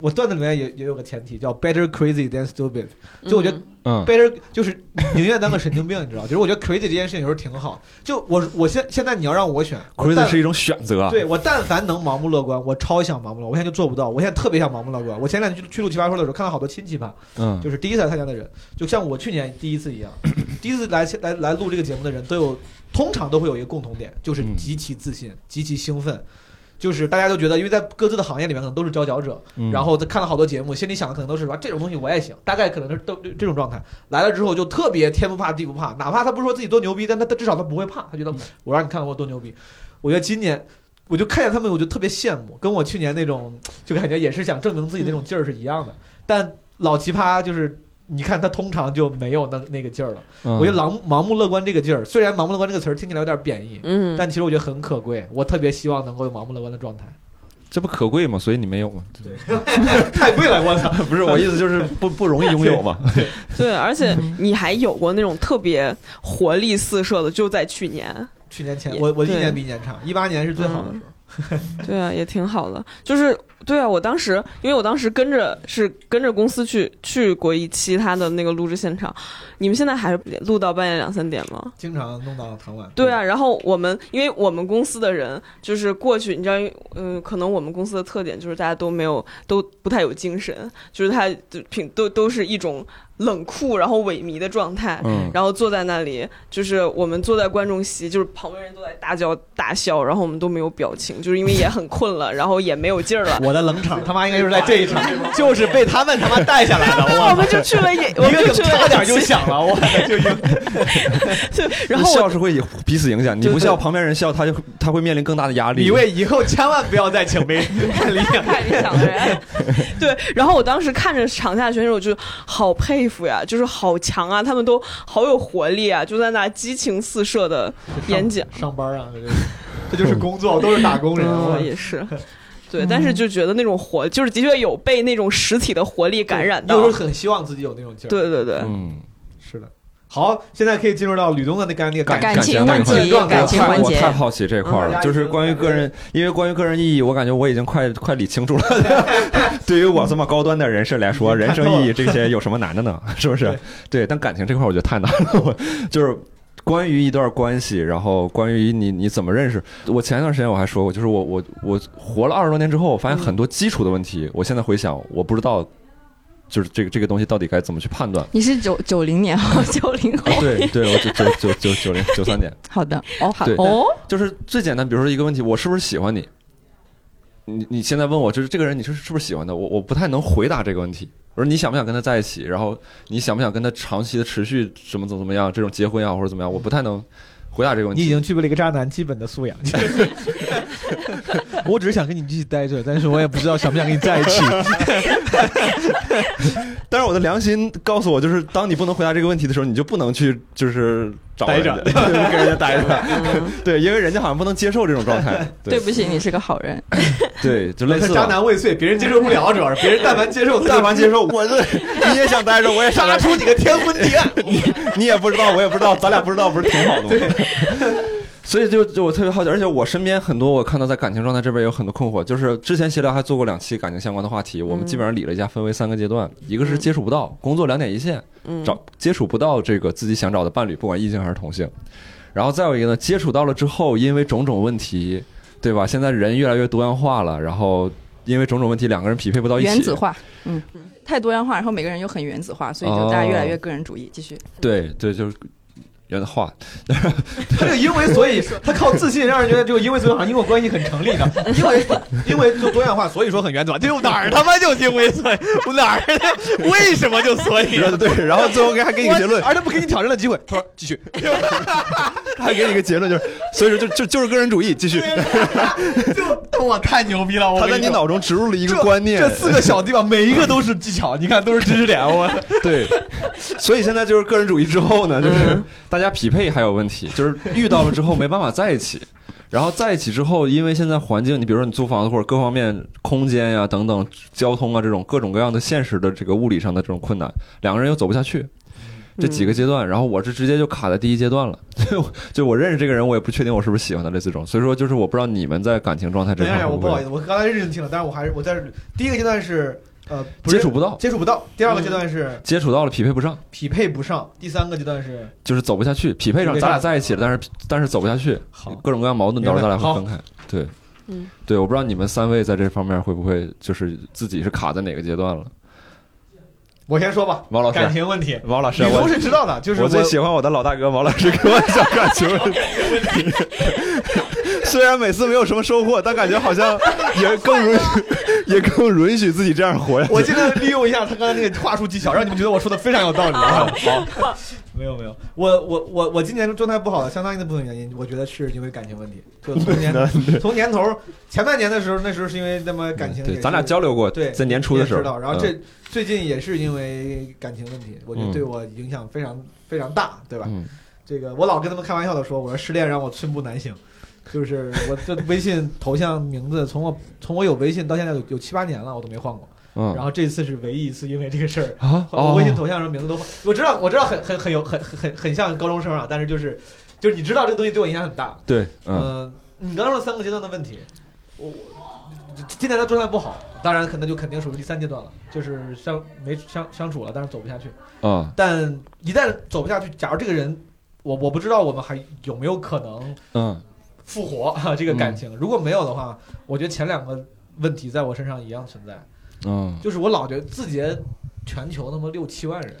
我段子里面也也有个前提叫 better crazy than stupid。就我觉得嗯嗯，better 就是宁愿当个神经病，你知道？<laughs> 就是我觉得 crazy 这件事情有时候挺好。就我我现现在你要让我选 crazy 是一种选择。对我但凡能盲目乐观，我超想盲目乐观，我现在就做不到。我现在特别想盲目乐观。我前两天去去录奇葩说的时候，看到好多亲戚吧，嗯，就是第一次来参加的人，就像我去年第一次一样，<coughs> 第一次来来来录这个节目的人都有，通常都会有一个共同点，就是嗯极其自信、极其兴奋。就是大家都觉得，因为在各自的行业里面可能都是佼佼者，嗯然后他看了好多节目，心里想的可能都是说这种东西我也行，大概可能是都这种状态。来了之后就特别天不怕地不怕，哪怕他不说自己多牛逼，但他他至少他不会怕，他觉得我让你看看我多牛逼。我觉得今年我就看见他们，我就特别羡慕，跟我去年那种就感觉也是想证明自己那种劲儿是一样的。但老奇葩就是。你看他通常就没有那那个劲儿了。嗯我觉得盲盲目乐观这个劲儿，虽然盲目乐观这个词儿听起来有点贬义，嗯，但其实我觉得很可贵。我特别希望能够有盲目乐观的状态。这不可贵吗？所以你没有吗？对 <laughs> 太贵了，我操！<laughs> 不是我意思，就是不不容易拥有嘛。<laughs> 对，而且你还有过那种特别活力四射的，就在去年。去年前也我我一年比一年差，一八年是最好的时候。对啊，也挺好的。就是对啊，我当时因为我当时跟着是跟着公司去去过一期他的那个录制现场，你们现在还录到半夜两三点吗？经常弄到很晚。对啊，然后我们因为我们公司的人就是过去，你知道，嗯、可能我们公司的特点就是大家都没有都不太有精神，就是他就平都都是一种冷酷然后萎靡的状态。嗯，然后坐在那里，就是我们坐在观众席，就是旁边人都在大叫大笑，然后我们都没有表情，就是因为也很困了，然后也没有劲儿了。我的冷场他妈应该就是在这一场，就是被他们他妈带下来的。我们就去了演，我一个们就去了梗差点就响了，我 <laughs> 就赢。然后笑是会彼此影响，你不笑，旁边人笑，他就他会面临更大的压力。李卫以后千万不要再请没看理想。<laughs> 太理想的人，对，然后我当时看着场下选手，就好佩服呀，就是好强啊，他们都好有活力啊，就在那激情四射的演讲。上班啊，这就是 <laughs> 这就是工作，都是打工人。嗯，我也是。对，但是就觉得那种活，就是的确有被那种实体的活力感染到就是很希望自己有那种劲儿。，对对对，嗯。好，现在可以进入到吕东的那个那个感感情感情问题，状态感情环节我太，好奇这块儿了，嗯就是关于个人，因为关于个人意义，我感觉我已经快快理清楚了。<laughs> 对于我这么高端的人士来说，<laughs> 人生意义这些有什么难的呢？<laughs> 是不是？对，但感情这块儿我觉得太难了。我就是关于一段关系，然后关于你你怎么认识，我前一段时间我还说过，就是我我我活了二十多年之后，我发现很多基础的问题，我现在回想，我不知道。就是这个这个东西到底该怎么去判断？你是九九零年后，<laughs> 九零后，对对，我九九九九九零九三年，好的，哦，好对哦，就是最简单，比如说一个问题，我是不是喜欢你？你你现在问我，就是这个人你是是不是喜欢的？我我不太能回答这个问题。我说你想不想跟他在一起？然后你想不想跟他长期的持续怎么怎么怎么样？这种结婚啊或者怎么样，我不太能回答这个问题。你已经具备了一个渣男基本的素养。<laughs> 我只是想跟你一起待着，但是我也不知道想不想跟你在一起。<laughs> <laughs> 但是我的良心告诉我，就是当你不能回答这个问题的时候，你就不能去就是找待人着家，<laughs> 跟人家待着。对，因为人家好像不能接受这种状态。对不起，你是个好人，<laughs> 对，就类似渣。男未遂，别人接受不了，主要是别人但凡接受，但凡接受，我这你也想待着，我也想杀。出你个天昏地暗。你也不知道，我也不知道，咱俩不知道，不是挺好的吗？所以就就我特别好奇，而且我身边很多我看到在感情状态这边有很多困惑，就是之前闲聊还做过两期感情相关的话题，我们基本上理了一下，分为三个阶段，一个是接触不到，工作两点一线，嗯，找接触不到这个自己想找的伴侣，不管异性还是同性，然后再有一个呢，接触到了之后，因为种种问题，对吧？现在人越来越多样化了，然后因为种种问题，两个人匹配不到一起，原子化，嗯，太多样化，然后每个人又很原子化，所以就大家越来越个人主义。继续，对对，就是原子化，<laughs> 他这个因为所以，他靠自信让人觉得这个因为所以好像因果关系很成立的，因为因为就多样化，所以说很原则。就哪儿他妈就因为所以，我哪儿为什么就所以？对，然后最后给还给你个结论，而他不给你挑战的机会。<laughs> 他说继续，他还给你个结论，就是所以说就就就是个人主义，继续。就我太牛逼了！我他在你脑中植入了一个观念，这四个小地方每一个都是技巧，你看都是知识点。我 <laughs> 对，所以现在就是个人主义之后呢，就是大家匹配还有问题，就是遇到了之后没办法在一起，<laughs> 然后在一起之后，因为现在环境，你比如说你租房子或者各方面空间呀、等等，交通啊这种各种各样的现实的这个物理上的这种困难，两个人又走不下去。这几个阶段，然后我是直接就卡在第一阶段了，就 <laughs> 就我认识这个人，我也不确定我是不是喜欢他类似这种，所以说就是我不知道你们在感情状态这等一下，块会不会我不好意思，我刚才认真听了，但是我还是我在这第一个阶段是呃不接触不到，接触不到，第二个阶段是接触到了匹配不上，匹配不上，第三个阶段是就是走不下去，匹配上，咱俩在一起了，但是但是走不下去，好。各种各样矛盾导致咱俩会分开。对，嗯，对，我不知道你们三位在这方面会不会就是自己是卡在哪个阶段了？我先说吧，王老师。感情问题，王老师，李我东是知道的，就是我最喜欢我的老大哥王老师给我讲感情问题。<laughs> <laughs> 虽然每次没有什么收获，但感觉好像也更允许，<laughs> 也更允许自己这样活下去。我尽量利用一下他刚才那个话术技巧，让你们觉得我说的非常有道理啊。<laughs> 好，没有没有，我我我我今年状态不好的相当一部分原因，我觉得是因为感情问题。就从年 <laughs> 从年头前半年的时候，那时候是因为那么感情也对，咱俩交流过，对在年初的时候，也知道，然后嗯。这最近也是因为感情问题，我觉得嗯。对我影响非常非常大，对吧？嗯。这个我老跟他们开玩笑的说，我说失恋让我寸步难行，<laughs> 就是我这微信头像名字从我从我有微信到现在有有七八年了，我都没换过。嗯，然后这次是唯一一次因为这个事儿，啊，我微信头哦，像上名字都换。我知道我知道很很很有很很很像高中生啊，但是就是就是你知道这个东西对我影响很大。对，嗯嗯，你刚刚说三个阶段的问题，我我今年的状态不好，当然可能就肯定属于第三阶段了，就是相没相相处了，但是走不下去。啊，但一旦走不下去，假如这个人，我我不知道我们还有没有可能嗯复活啊这个感情。如果没有的话，我觉得前两个问题在我身上一样存在，嗯就是我老觉得字节全球那么六七万人，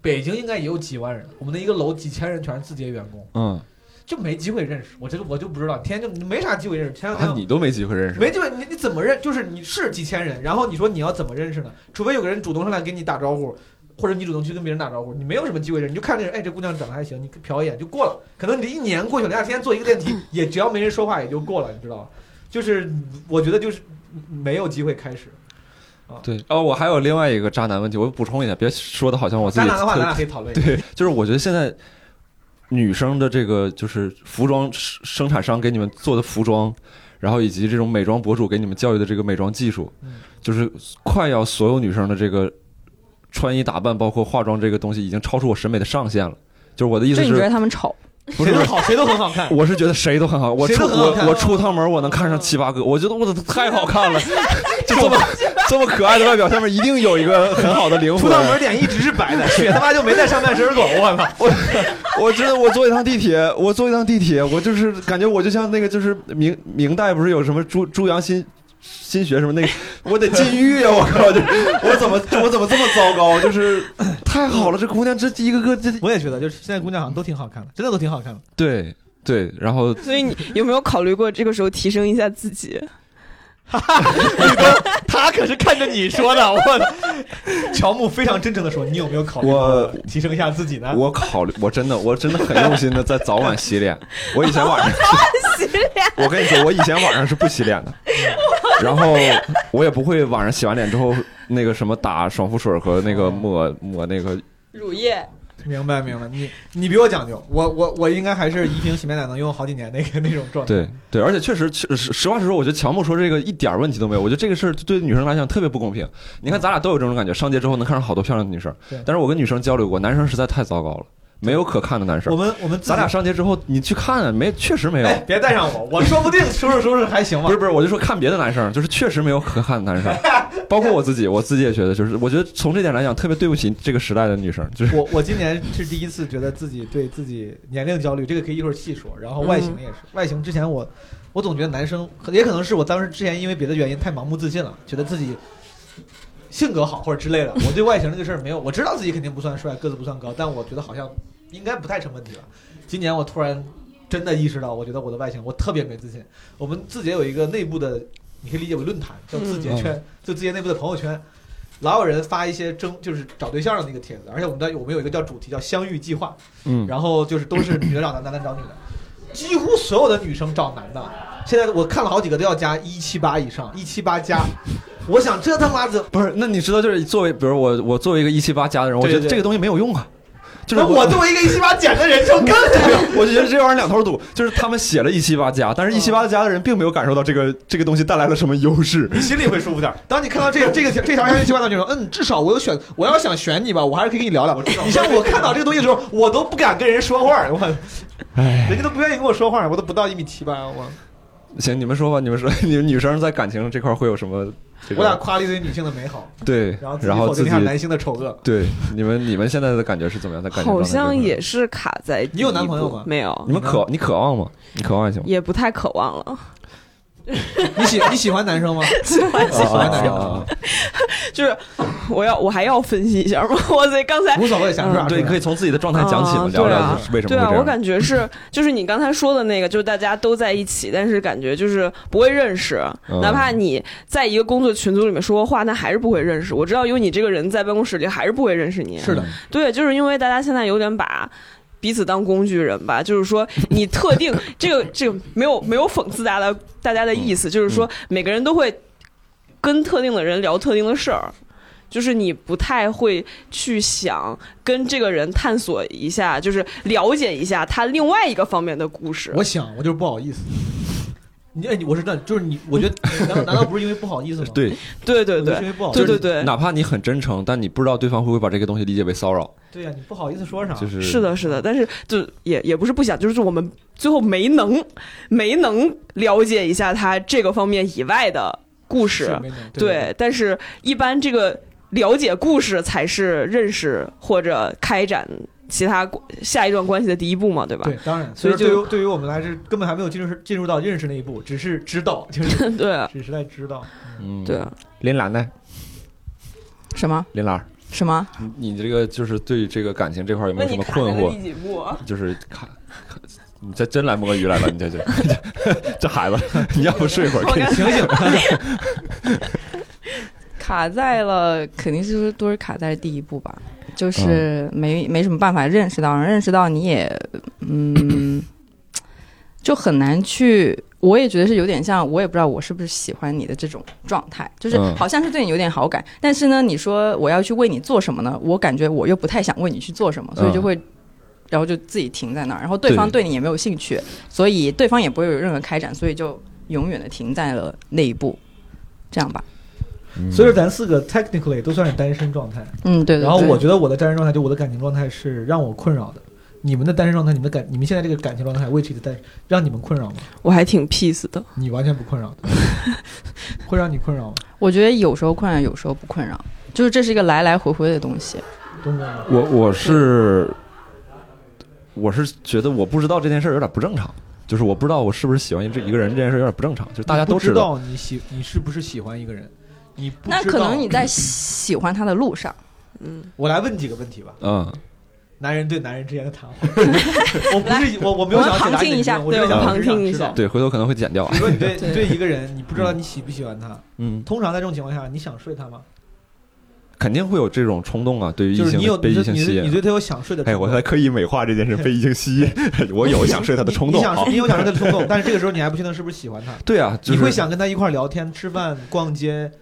北京应该也有几万人，我们的一个楼几千人全是字节员工，嗯，就没机会认识。我这个我就不知道，天天就没啥机会认识。前两天啊，你都没机会认识，没机会，你你怎么认？就是你是几千人，然后你说你要怎么认识呢？除非有个人主动上来跟你打招呼，或者你主动去跟别人打招呼，你没有什么机会认，你就看这人，哎，这姑娘长得还行，你瞟一眼就过了。可能你这一年过去了，两天天坐一个电梯，<laughs> 也只要没人说话也就过了，你知道吧？就是我觉得就是没有机会开始。对哦，我还有另外一个渣男问题，我补充一下，别说的好像我自己 <laughs> 渣男的话，咱俩可以讨论一下。对，就是我觉得现在女生的这个就是服装生生产商给你们做的服装，然后以及这种美妆博主给你们教育的这个美妆技术嗯，就是快要所有女生的这个穿衣打扮，包括化妆这个东西，已经超出我审美的上限了。就是我的意思是你觉得是，他们丑？不是谁都好，谁都很好看。我是觉得谁都很好，我谁出都很好看我我出趟门我能看上七八个，我觉得我的太好看了，就这么这么可爱的外表下面一定有一个很好的灵魂。出趟门脸一直是白的，血他妈就没在上半身过。我操！我真的，我坐一趟地铁，我坐一趟地铁，我就是感觉我就像那个，就是明明代不是有什么朱朱阳新新学什么那个，<laughs> 我得禁欲啊！我靠，就我怎么我怎么这么糟糕？就是 <coughs> 太好了，这姑娘这一个个这我也觉得，就是现在姑娘好像都挺好看的，真的都挺好看的。对对，然后所以你有没有考虑过这个时候提升一下自己？<laughs> 他可是看着你说的，<laughs> 我。乔木非常真诚的说：“你有没有考虑过我提升一下自己呢？”我考虑，我真的我真的很用心的在早晚洗脸。我以前晚上 <laughs> 是洗脸，我跟你说，我以前晚上是不洗脸的，然后我也不会晚上洗完脸之后那个什么打爽肤水和那个抹抹那个乳液。<laughs> 明白明白，你你比我讲究，我我我应该还是一瓶洗面奶能用好几年那个那种状态。对对，而且确实，实实话实说，我觉得乔木说这个一点问题都没有。我觉得这个事儿对女生来讲特别不公平。你看，咱俩都有这种感觉，上街之后能看上好多漂亮的女生对，但是我跟女生交流过，男生实在太糟糕了，没有可看的男生我。们我们咱俩上街之后，你去看，没，确实没有。哎，别带上我，我说不定收拾收拾还行吧不是。不是，我就说看别的男生，就是确实没有可看的男生，<laughs> 包括我自己，我自己也觉得，就是我觉得从这点来讲，特别对不起这个时代的女生，就是我我今年是第一次觉得自己对自己年龄焦虑，这个可以一会儿细说。然后外形也是，<laughs> 外形之前我我总觉得男生也可能是我当时之前因为别的原因太盲目自信了，觉得自己性格好或者之类的。我对外形这个事儿没有，我知道自己肯定不算帅，个子不算高，但我觉得好像应该不太成问题了。今年我突然真的意识到，我觉得我的外形我特别没自信。我们字节有一个内部的，你可以理解为论坛，叫字节圈，就字节内部的朋友圈。老有人发一些征，就是找对象的那个帖子，而且我们的我们有一个叫主题叫相遇计划，嗯，然后就是都是女的找男，男的找女的，几乎所有的女生找男的。现在我看了好几个都要加一七八以上，一七八加。我想这他妈的，不是，那你知道，就是作为，比如我，我作为一个一七八加的人，我觉得这个东西没有用啊。就是那我作为一个一七八减的人就更 <laughs> 我就觉得这玩意儿两头堵，就是他们写了一七八加，但是一七八加的人并没有感受到这个 <laughs> 这个东西带来了什么优势。你心里会舒服点。当你看到这个 <laughs> 这个这条消息完了，就说嗯，至少我有选，我要想选你吧，我还是可以跟你聊聊。你像我看到这个东西的时候，我都不敢跟人说话，我，唉，人家都不愿意跟我说话，我都不到一米七八，我行，你们说吧，你们说，<laughs> 你们女生在感情这块会有什么？这个我俩夸了一堆女性的美好，对然后，自己然后自己否定一下男性的丑恶。对你们你们现在的感觉是怎么样？的感觉好像也是卡在。你有男朋友吗没有，你们渴你渴望吗？你渴望爱情吗？也不太渴望了。<laughs> 你喜你喜欢男生吗？<laughs> 喜欢喜欢男生啊 <laughs> 就是我要我还要分析一下吗？哇塞刚才无所谓，想说啥对，可以从自己的状态讲起聊聊对啊对啊，为什么会这样。我感觉是，就是你刚才说的那个，就是大家都在一起，但是感觉就是不会认识，嗯哪怕你在一个工作群组里面说过话，那还是不会认识。我知道有你这个人在办公室里，还是不会认识你。是的，对，就是因为大家现在有点把。彼此当工具人吧，<laughs> 就是说你特定 <laughs> 这个这个没有没有讽刺大家的大家的意思，就是说每个人都会跟特定的人聊特定的事儿，就是你不太会去想跟这个人探索一下，就是了解一下他另外一个方面的故事。我想我就是不好意思。你哎，你我是这样，就是你，我觉得难道难道不是因为不好意思吗？<laughs> 对，对对对我觉得是因为不好意思。对对对，哪怕你很真诚，但你不知道对方会不会把这个东西理解为骚扰，对呀，你不好意思说啥？就是是的，是的，但是就也也不是不想，就是我们最后没能没能了解一下他这个方面以外的故事对，但是一般这个了解故事才是认识或者开展其他下一段关系的第一步嘛，对吧？对，当然，所以就对于对于我们来说，根本还没有进入进入到认识那一步，只是知道，就是 <laughs> 对啊只是在知道。嗯，对啊，林兰呢？什么？林兰，什么？你你这个就是对这个感情这块有没有什么困惑？第几步啊？就是看，你这真来摸鱼来了，你这这这孩子，你要不睡会儿？我刚醒醒！<laughs> <laughs> 卡在了，肯定是都是卡在了第一步吧，就是没、没什么办法认识到，认识到你也，嗯，<clears throat> 就很难去。我也觉得是有点像，我也不知道我是不是喜欢你的这种状态，就是嗯好像是对你有点好感，但是呢，你说我要去为你做什么呢？我感觉我又不太想为你去做什么，所以就会。然后就自己停在那儿，然后对方对对你也没有兴趣，所以对方也不会有任何开展，所以就永远的停在了那一步，这样吧。嗯所以说咱四个 technically 都算是单身状态。嗯，对对对。然后我觉得我的单身状态，就我的感情状态是让我困扰的。你们的单身状态，你们的感，你们现在这个感情状态，which 的单，让你们困扰吗？我还挺 peace 的。你完全不困扰的，<laughs> 会让你困扰吗？我觉得有时候困扰，有时候不困扰，就是这是一个来来回回的东西。我我是我是觉得我不知道这件事儿有点不正常，就是我不知道我是不是喜欢这一个人这件事儿有点不正常，就是大家都你知。道你喜你是不是喜欢一个人，你不那知道可能你在喜欢他的路上，嗯，我来问几个问题吧。嗯，男人对男人之间的谈话，<laughs> 我不是我我没有想旁听一下你的我想旁听一下。对，回头可能会剪掉。啊比。如说你对对。你对一个人，你不知道你喜不喜欢他，嗯，通常在这种情况下，你想睡他吗？肯定会有这种冲动啊，对于异性就是你有被异性吸你你。对他有想睡的哎，我还刻意美化这件事，被异性吸引，<laughs> 我有想睡他的冲动。你你想，<laughs> 你有想睡他的冲动，但是这个时候你还不确定是不是喜欢他，对啊，你会想跟他一块聊天、吃饭、逛街，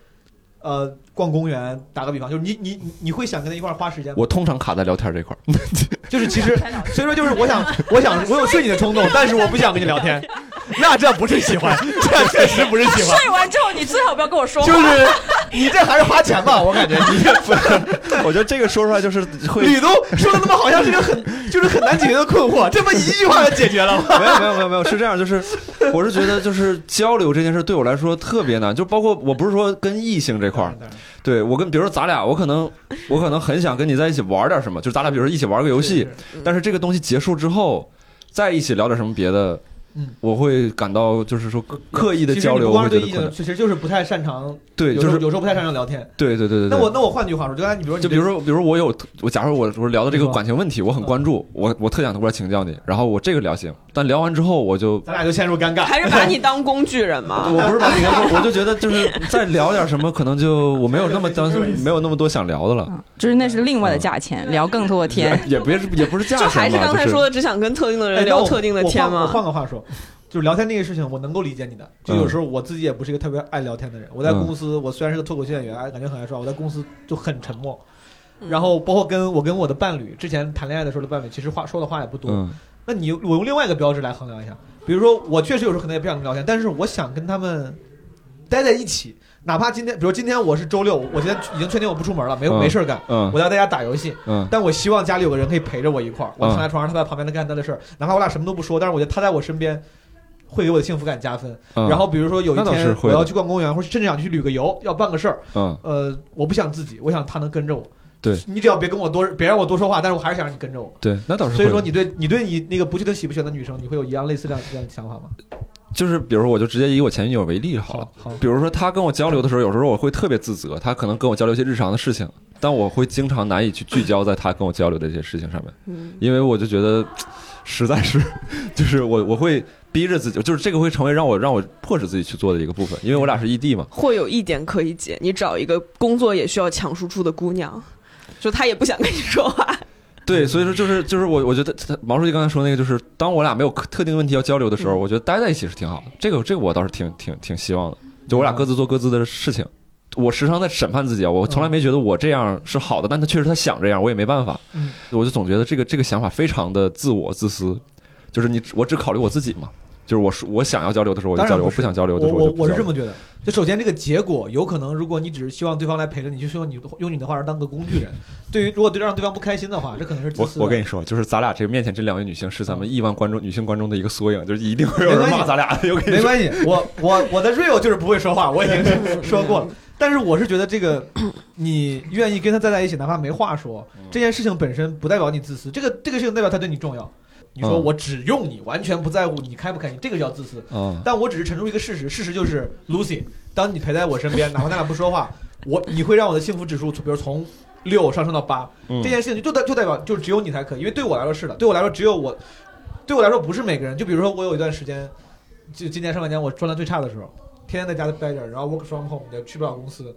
呃，逛公园。打个比方，就是你你你你会想跟他一块儿花时间吗？我通常卡在聊天这块儿。就是其实，<laughs> 所以说就是我想我想我有睡你的冲动，但是我不想跟你聊天，<laughs> 那这不是喜欢，<laughs> 这确实不是喜欢。睡完之后你最好不要跟我说话。就是你这还是花钱吧，我感觉你这 <laughs> 我觉得这个说出来就是会吕东说的那么好像是一个很就是很难解决的困惑，这不一句话就解决了吗？没有没有没有没有，是这样，就是我是觉得就是交流这件事对我来说特别难，就包括我不是说跟异性这块儿，对我跟比如说咱俩，我可能我可能很想跟你在一起玩点什么，就是咱俩比如说一起玩个游戏，但是这个东西结束之后，在一起聊点什么别的，嗯，我会感到就是说刻刻意的交流，我会觉得困难。是对异性，其实就是不太擅长，对，就是有时候不太擅长聊天。对对对对对。那我那我换句话说，就刚才你比如说就比如说，比如我有我，假如我我聊的这个感情问题，我很关注，我我特想过来请教你，然后我这个聊行，但聊完之后我就咱俩就陷入尴尬，还是把你当工具人嘛。我不是把你当 <laughs> 我就觉得就是再聊点什么，可能就 <laughs> 我没有那么当 <laughs> 没有那么多想聊的了，嗯就是那是另外的价钱，聊更多的天。也别是也不是价就还是刚才说的，只想跟特定的哎人聊特定的天吗换？个话说，就是聊天那个事情，我能够理解你的。就有时候我自己也不是一个特别爱聊天的人。我在公司，我虽然是个脱口秀演员，哎，感觉很爱说话，我在公司就很沉默。然后包括跟我跟我的伴侣之前谈恋爱的时候的伴侣，其实话说的话也不多。嗯那你我用另外一个标志来衡量一下，比如说我确实有时候可能也不想跟他聊天，但是我想跟他们待在一起，哪怕今天，比如今天我是周六，我今天已经确定我不出门了，没嗯没事儿干，嗯我要在家打游戏，嗯但我希望家里有个人可以陪着我一块儿，我嗯躺在床上，他在旁边，他干他的事儿，哪怕我俩什么都不说，但是我觉得他在我身边。会给我的幸福感加分。嗯，然后比如说有一天我要去逛公园，或者甚至想去旅个游，要办个事儿，嗯呃，我不想自己，我想他能跟着我。对你只要别跟我多，别让我多说话，但是我还是想让你跟着我。对，那倒是。所以说，你对你对你那个不确定喜不喜欢的女生，你会有一样类似这样这样的想法吗？就是比如说，我就直接以我前女友为例好了。好，比如说，她跟我交流的时候，有时候我会特别自责，她可能跟我交流一些日常的事情，但我会经常难以去聚焦在她跟我交流的一些事情上面，嗯，因为我就觉得实在是，<laughs> 就是我我会逼着自己，就是这个会成为让我让我迫使自己去做的一个部分，因为我俩是异地嘛。会有一点可以解，你找一个工作也需要强输出的姑娘，就她也不想跟你说话。对，所以说就是就是我我觉得他毛书记刚才说那个，就是当我俩没有特定问题要交流的时候，嗯我觉得待在一起是挺好的。这个这个我倒是挺挺挺希望的，就我俩各自做各自的事情。我时常在审判自己啊，我从来没觉得我这样是好的，但他确实他想这样，我也没办法。嗯我就总觉得这个这个想法非常的自我自私，就是你我只考虑我自己嘛，就是我说我想要交流的时候我就交流，不我不想交流的我我时候就不交流。我是这么觉得。就首先这个结果有可能，如果你只是希望对方来陪着你，就希望你用你的话当个工具人。对于如果对让对方不开心的话，这可能是自我私我。我跟你说，就是咱俩这个面前这两位女性是咱们亿万观众女性观众的一个缩影，就是一定会有人骂咱俩的。没关系，我我我的 real 就是不会说话，我已经说过了。但是我是觉得这个，你愿意跟他再在一起，哪怕没话说，嗯这件事情本身不代表你自私，这个这个事情代表他对你重要。你说嗯我只用你，完全不在乎你开不开心，这个叫自私。嗯，但我只是陈述一个事实，事实就是 Lucy，当你陪在我身边，哪怕咱俩不说话，我你会让我的幸福指数，比如从六上升到八，嗯这件事情就代就代表就只有你才可以，因为对我来说是的，对我来说只有我，对我来说不是每个人。就比如说我有一段时间，就今年上半年我状态最差的时候，天天在家待着，然后 work from home 也去不了公司，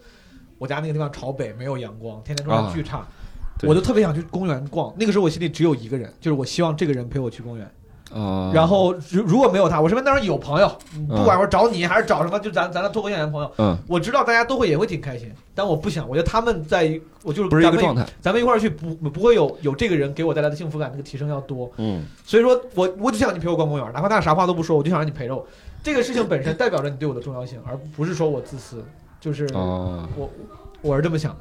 我家那个地方朝北没有阳光，天天状态巨差，对我就特别想去公园逛。那个时候我心里只有一个人，就是我希望这个人陪我去公园。啊，然后如如果没有他，我身边当然有朋友，不管我找你还是找什么，就咱咱俩脱口秀演员朋友，嗯，我知道大家都会也会挺开心，但我不想，我觉得他们在我就是不是一个状态，咱们一块儿去不不会有有这个人给我带来的幸福感那个提升要多，嗯所以说我我就想你陪我逛公园，哪怕他俩啥话都不说，我就想让你陪着我。这个事情本身代表着你对我的重要性，而不是说我自私，就是啊，我我是这么想的。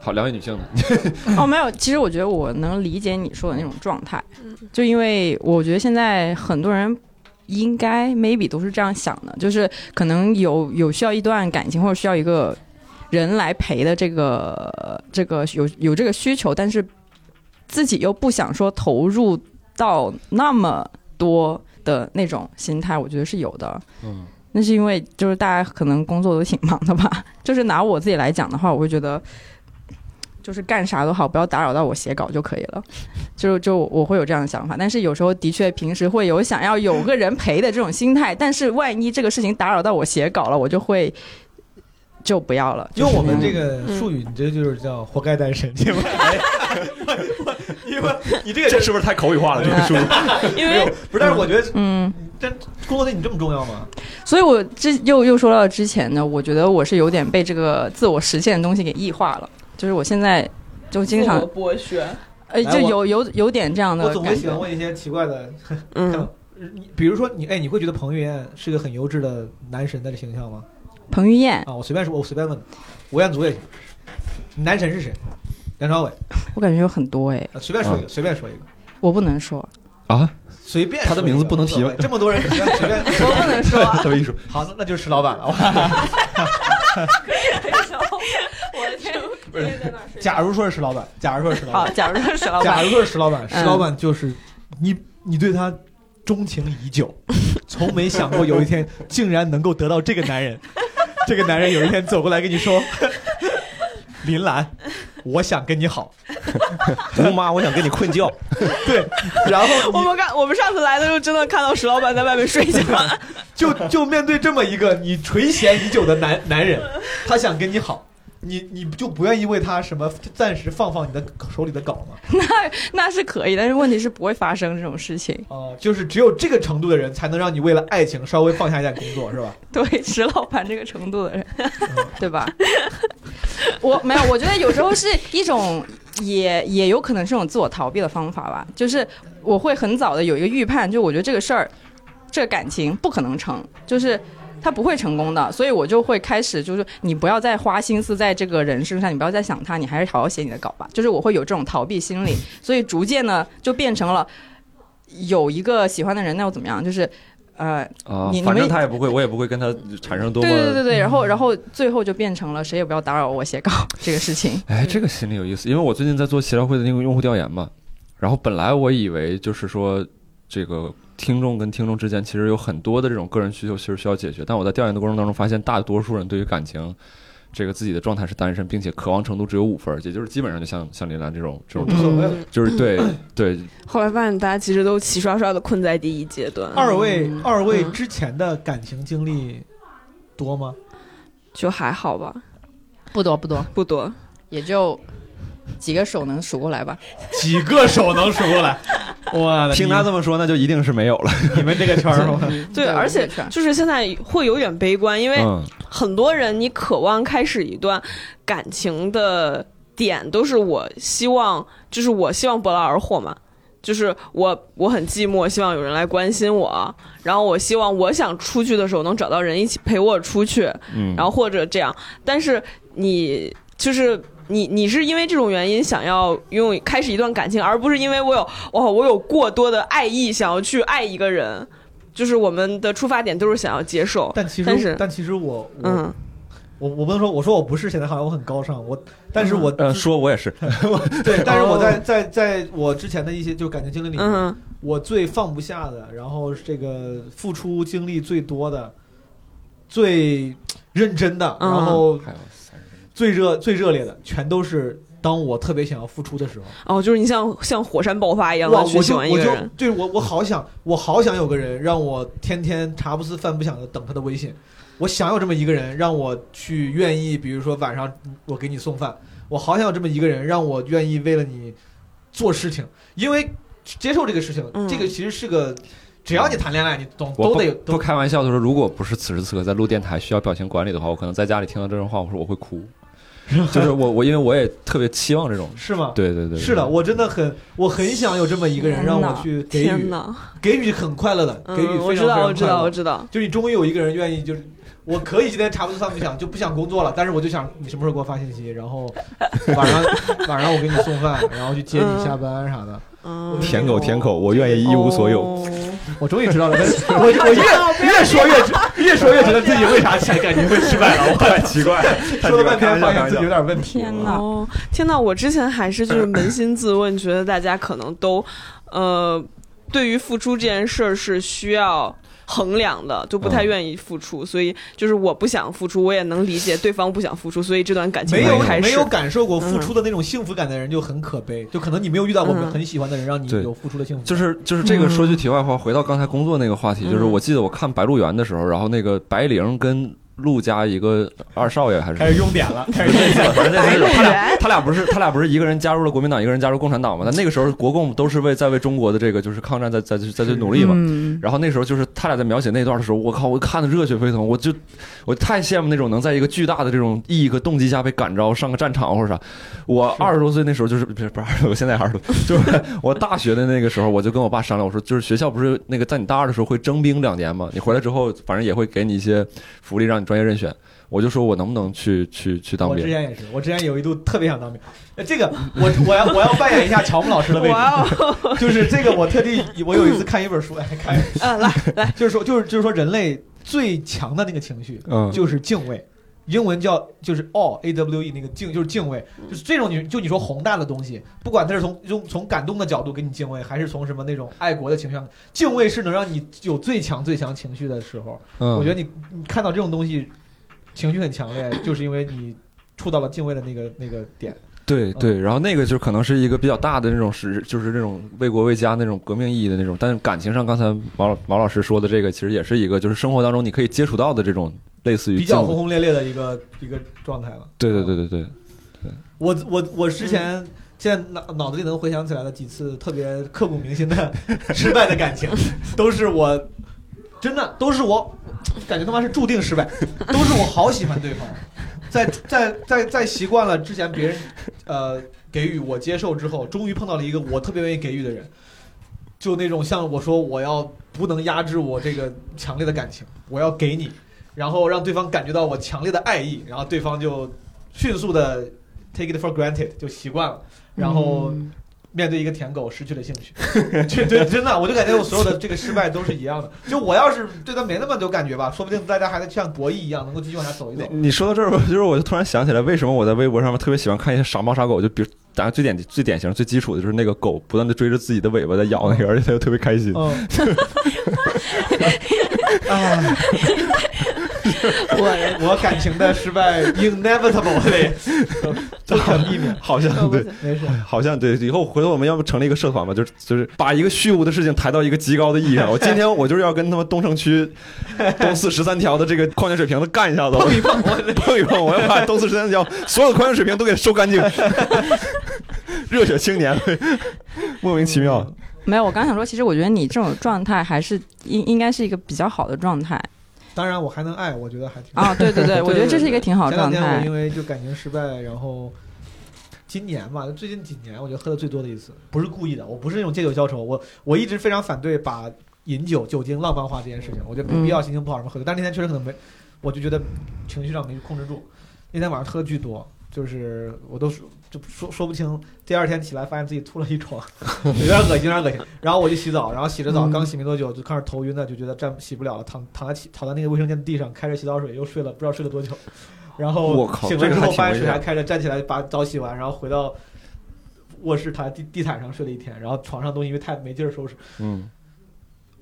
好，两位女性的，<laughs> 哦，没有，其实我觉得我能理解你说的那种状态，就因为我觉得现在很多人应该 maybe 都是这样想的，就是可能有有需要一段感情或者需要一个人来陪的这个这个有有这个需求，但是自己又不想说投入到那么多的那种心态，我觉得是有的。嗯那是因为就是大家可能工作都挺忙的吧。就是拿我自己来讲的话，我会觉得，就是干啥都好，不要打扰到我写稿就可以了。就就我会有这样的想法，但是有时候的确平时会有想要有个人陪的这种心态，但是万一这个事情打扰到我写稿了，我就会就不要了。用我们这个个术语，你这就是叫活该单身，<laughs> 因为因为你这个这是不是太口语化了？这个术语，<laughs> 因为不是，但是我觉得嗯，这工作对你这么重要吗？所以我之又又说到之前呢，我觉得我是有点被这个自我实现的东西给异化了，就是我现在就经常剥削，呃，就有有有点这样的我总会感觉。喜欢问一些奇怪的，<laughs> 嗯，比如说你哎，你会觉得彭于晏是个很优质的男神的形象吗？彭于晏，啊，我随便说，我随便问，吴彦祖也行。男神是谁？梁朝伟，我感觉有很多哎，啊随便说一个，随便说一个，我不能说，啊，随便。他的名字不能提无所谓这么多人，随便随便。<laughs> 我不能说。特别艺术，好，那那就是石老板了。我的天，假如说是石老板，假如说是石老好，板，假如说是石老板，假如说是石老板，嗯石老板就是你，你对他钟情已久，从没想过有一天竟然能够得到这个男人。这个男人有一天走过来跟你说：“ <laughs> 林兰，我想跟你好。<laughs> 姑妈，我想跟你困觉，” <laughs> 对，然后我们看我们上次来的时候，真的看到石老板在外面睡觉，就就面对这么一个你垂涎已久的男男人，他想跟你好，你你就不愿意为他什么暂时放放你的手里的稿吗？<laughs> 那那是可以，但是问题是不会发生这种事情。啊、就是只有这个程度的人才能让你为了爱情稍微放下一点工作，是吧？对，石老板这个程度的人，<laughs> 对吧？<laughs> 我没有，我觉得有时候是一种，也也有可能是一种自我逃避的方法吧。就是我会很早的有一个预判，就我觉得这个事儿，这个感情不可能成，就是他不会成功的，所以我就会开始就是你不要再花心思在这个人身上，你不要再想他，你还是好好写你的稿吧。就是我会有这种逃避心理，<laughs> 所以逐渐呢就变成了有一个喜欢的人，那又怎么样？就是呃，啊你，你反正他也不会，我也不会跟他产生多么。对对对对，然后然后最后就变成了谁也不要打扰我写稿这个事情。哎，这个心里有意思，因为我最近在做协调会的那个用户调研嘛，然后本来我以为就是说这个听众跟听众之间其实有很多的这种个人需求，其实需要解决，但我在调研的过程当中发现，大多数人对于感情。这个自己的状态是单身，并且渴望程度只有五分儿，也就是基本上就像像林兰这种这种。<laughs> 就是对对，后来发现大家其实都齐刷刷的困在第一阶段，二位嗯二位之前的感情经历多吗？就还好吧，不多不多，不多。也就几个手能数过来吧。几个手能数过来？<laughs> 哇，听他这么说，那就一定是没有了。<laughs> 你们这个圈儿是吧？<laughs> 对，而且就是现在会有点悲观，因为嗯，很多人你渴望开始一段感情的点，都是我希望，就是我希望不劳而获嘛。就是我我很寂寞，希望有人来关心我，然后我希望我想出去的时候能找到人一起陪我出去，嗯，然后或者这样。但是你就是你，你是因为这种原因想要拥有开始一段感情，而不是因为我有哇，我有过多的爱意想要去爱一个人。就是我们的出发点都是想要接受，但其实，但是但其实我我嗯，我我不能说，我说我不是，现在好像我很高尚，我，但是我呃，说我也是，<laughs> 对，但是我在哦。在在我之前的一些就感情经历里面，嗯我最放不下的，然后这个付出精力最多的，最认真的，嗯。然后最热最热烈的，全都是当我特别想要付出的时候，哦，就是你像像火山爆发一样去喜我就欢一个人，对我我好想我好想有个人让我天天茶不思饭不想的等他的微信，我想有这么一个人让我去愿意，比如说晚上我给你送饭，我好想有这么一个人让我愿意为了你做事情，因为接受这个事情，嗯。这个其实是个。只要你谈恋爱，你总我不都得都不开玩笑的说，如果不是此时此刻在录电台需要表情管理的话，我可能在家里听到这种话，我说我会哭。就是我我因为我也特别期望这种，是吗？对对对，对是的，，我真的很，我很想有这么一个人让我去给予，天哪！给予很快乐的，给予非常非常知道，我知道，我。知道。就你终于有一个人愿意，就是我可以今天茶不思饭不想，就不想工作了，但是我就想你什么时候给我发信息，然后 <laughs> 晚上晚上我给你送饭，然后去接你下班啥的。嗯，舔狗舔狗，我愿意一无所有。哦我终于知道了，<laughs> 我我越越说越越说越觉得自己为啥才感觉会失败了，我太奇怪 <laughs> 了，说了半天发现自己有点问题。天哪哦，天哪！我之前还是就是扪心自问，觉得大家可能都，呃，对于付出这件事儿是需要衡量的，就不太嗯。愿意付出，所以就是我不想付出，我也能理解对方不想付出，所以这段感情没有开始。没有感受过付出的那种幸福感的人就很可悲，就可能你没有遇到过嗯。很喜欢的人，让你有付出的幸福感。就是就是这个说句题外话，回到刚才工作那个话题，就是嗯。我记得我看《白鹿原》的时候，然后那个白灵跟陆家一个二少爷还是开始用点了，开始用点了。<laughs> 他俩他俩不是他俩不是一个人加入了国民党，一个人加入共产党吗？但那个时候国共都是为在为中国的这个就是抗战在在在在努力嘛。嗯，然后那时候就是他俩在描写那段的时候，我靠，我看的热血沸腾，我就我太羡慕那种能在一个巨大的这种意义和动机下被感召上个战场或者啥。我二十多岁那时候就是不是不是二十，我现在二十多，就是 <laughs> 我大学的那个时候，我就跟我爸商量，我说就是学校不是那个在你大二的时候会征兵两年嘛，你回来之后反正也会给你一些福利，让你专业人选。我就说我能不能去去去当兵？我之前也是，我之前有一度特别想当兵。呃这个我我要我要扮演一下乔木老师的位置，哇哦，就是这个我特地我有一次看一本书，来，看啊，来来，就是说就是就是说人类最强的那个情绪嗯，就是敬畏。英文叫就是 all a w e 那个敬就是敬畏，就是这种你就你说宏大的东西，不管它是从用从感动的角度给你敬畏，还是从什么那种爱国的情绪上，敬畏是能让你有最强最强情绪的时候。嗯我觉得你你看到这种东西，情绪很强烈，<coughs> 就是因为你触到了敬畏的那个那个点。对对，然后那个就可能是一个比较大的那种是，就是那种为国为家那种革命意义的那种，但是感情上，刚才毛老毛老师说的这个，其实也是一个，就是生活当中你可以接触到的这种类似于比较轰轰烈烈的一个一个状态了。对对对对对，我我我之前现在脑脑子里能回想起来的几次特别刻骨铭心的 <laughs> 失败的感情，都是我真的都是我感觉他妈是注定失败，都是我好喜欢对方，在在在在习惯了之前别人呃给予我接受之后，终于碰到了一个我特别愿意给予的人。就那种像我说，我要不能压制我这个强烈的感情，我要给你，然后让对方感觉到我强烈的爱意，然后对方就迅速的 take it for granted 就习惯了，然后嗯面对一个舔狗失去了兴趣。<laughs> 这对真的，我就感觉我所有的这个失败都是一样的。就我要是对他没那么有感觉吧，说不定大家还能像博弈一样，能够继续往下走一走。你说到这儿，<laughs> 就是我就突然想起来，为什么我在微博上面特别喜欢看一些傻猫傻狗，就比如咱家最典最典型、最基础的就是那个狗不断的追着自己的尾巴在咬那个，而且它又特别开心。<laughs> <laughs> 我 <laughs> 我感情的失败 inevitable 得 <laughs> 不可避免。好像对，没事，好像对。以后回头我们要不成立一个社团吧，就是就是把一个虚无的事情抬到一个极高的意义上。我今天我就是要跟他们东城区东四十三条的这个矿泉水瓶子干一下子，碰一碰，我碰一碰，我要把东四十三条所有的矿泉水瓶都给收干净。热血青年，莫名其妙。没有，我刚想说，其实我觉得你这种状态还是应应该是一个比较好的状态当然我还能爱，我觉得还挺啊。对对 <laughs> 对，我觉得这是一个挺好的状前两天我因。为就感情失败，然后今年吧，最近几年我觉得喝的最多的一次，不是故意的，我不是那种借酒消愁，我我一直非常反对把饮酒酒精浪漫化这件事情，我觉得没必要心情不好什么喝酒，但是那天确实可能没，我就觉得情绪上没控制住，那天晚上喝的巨多。就是我都说就说说不清，第二天起来发现自己吐了一床，<laughs> 有点恶心，有点恶心。然后我就洗澡，然后洗着澡，嗯刚洗没多久就开始头晕了，就觉得站洗不了了，躺躺在洗躺在那个卫生间的地上，开着洗澡水又睡了，不知道睡了多久。然后醒了之后发现水还开着，站起来把澡洗完，然后回到卧室躺在地地毯上睡了一天，然后床上东西因为太没劲儿收拾，嗯，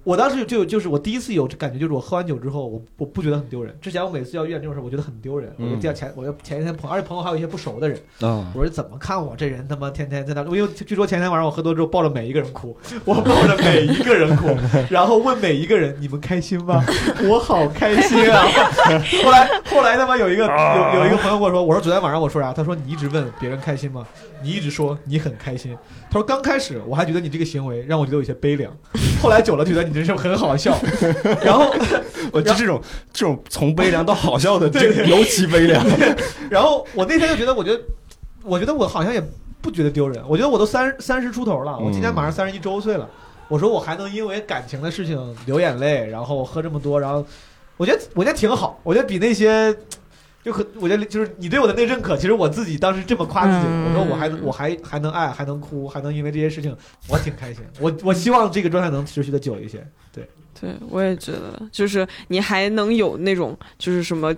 我当时就就是我第一次有感觉，就是我喝完酒之后，我我不觉得很丢人。之前我每次要遇见这种事，我觉得很丢人。我就嗯第二前，我就前一天朋友，而且朋友还有一些不熟的人，啊我说怎么看我这人他妈天天在那，因为据说前天晚上我喝多之后抱着每一个人哭，我抱着每一个人哭，<laughs> 然后问每一个人你们开心吗？<laughs> 我好开心啊！<laughs> 后来后来他妈有一个有有一个朋友跟我说，我说昨天晚上我说啥？他说你一直问别人开心吗？你一直说你很开心。他说刚开始我还觉得你这个行为让我觉得有些悲凉，后来久了觉得你这是很好笑，<laughs> 然后我就这种这种从悲凉到好笑的，这个 <laughs> 尤其悲凉。<laughs> 然后我那天就觉得，我觉得，我觉得我好像也不觉得丢人。我觉得我都三三十出头了，我今年马上三十一周岁了。我说我还能因为感情的事情流眼泪，然后喝这么多，然后我觉得我觉得挺好。我觉得比那些就可，我觉得就是你对我的那认可，其实我自己当时这么夸自己，嗯我说我还我还还能爱，还能哭，还能因为这些事情，我挺开心。我我希望这个状态能持续的久一些。对，对，我也觉得，就是你还能有那种就是什么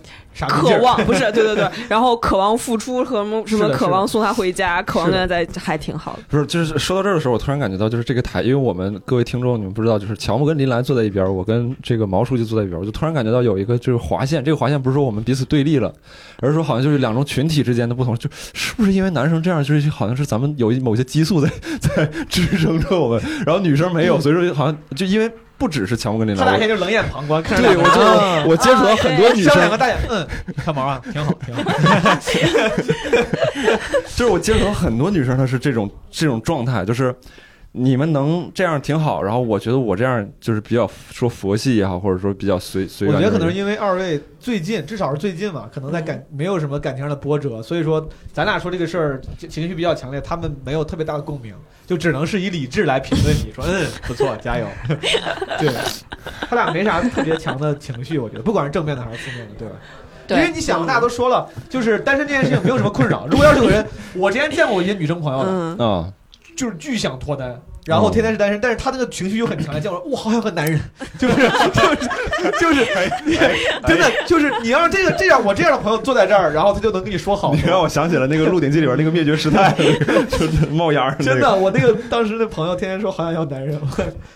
渴望，不是，<laughs> 对对对，然后渴望付出和什么什么渴望送他回家，渴望跟他在，还挺好的。不是，就是说到这儿的时候，我突然感觉到，就是这个台，因为我们各位听众，你们不知道，就是乔木跟林兰坐在一边，我跟这个毛书记坐在一边，我就突然感觉到有一个就是划线，这个划线不是说我们彼此对立了，而是说好像就是两种群体之间的不同，就是不是因为男生这样，就是好像是咱们有某些激素在在 <laughs> 支撑着我们，然后女生没有，所以说好像就因为不只是强迫跟林兰，他俩现在就冷眼旁观，看着对我就我接触到很多女生扇两个，大眼，嗯，看毛啊，挺好，挺好。<laughs> 就是我接触到很多女生，她是这种这种状态，就是你们能这样挺好，然后我觉得我这样就是比较说佛系也好，或者说比较随随缘。我觉得可能是因为二位最近，至少是最近嘛，可能在感没有什么感情上的波折，所以说咱俩说这个事儿情情绪比较强烈，他们没有特别大的共鸣，就只能是以理智来评论你说，嗯，不错，加油。<laughs> 对，他俩没啥特别强的情绪，我觉得，不管是正面的还是负面的，对吧？因为，你想，大家都说了，就是单身这件事情没有什么困扰。如果要是有人，我之前见过一些女生朋友的，嗯，啊，就是巨想脱单，然后天天是单身，但是他那个情绪又很强烈，叫我说我好想和男人，<laughs> 就是就是就是真的就是你要是这个这样我这样的朋友坐在这儿，然后他就能跟你说好。你让我想起了那个《鹿鼎记》里边那个灭绝师太，<laughs> 就是冒烟儿真的，我那个当时的朋友天天说好想要男人，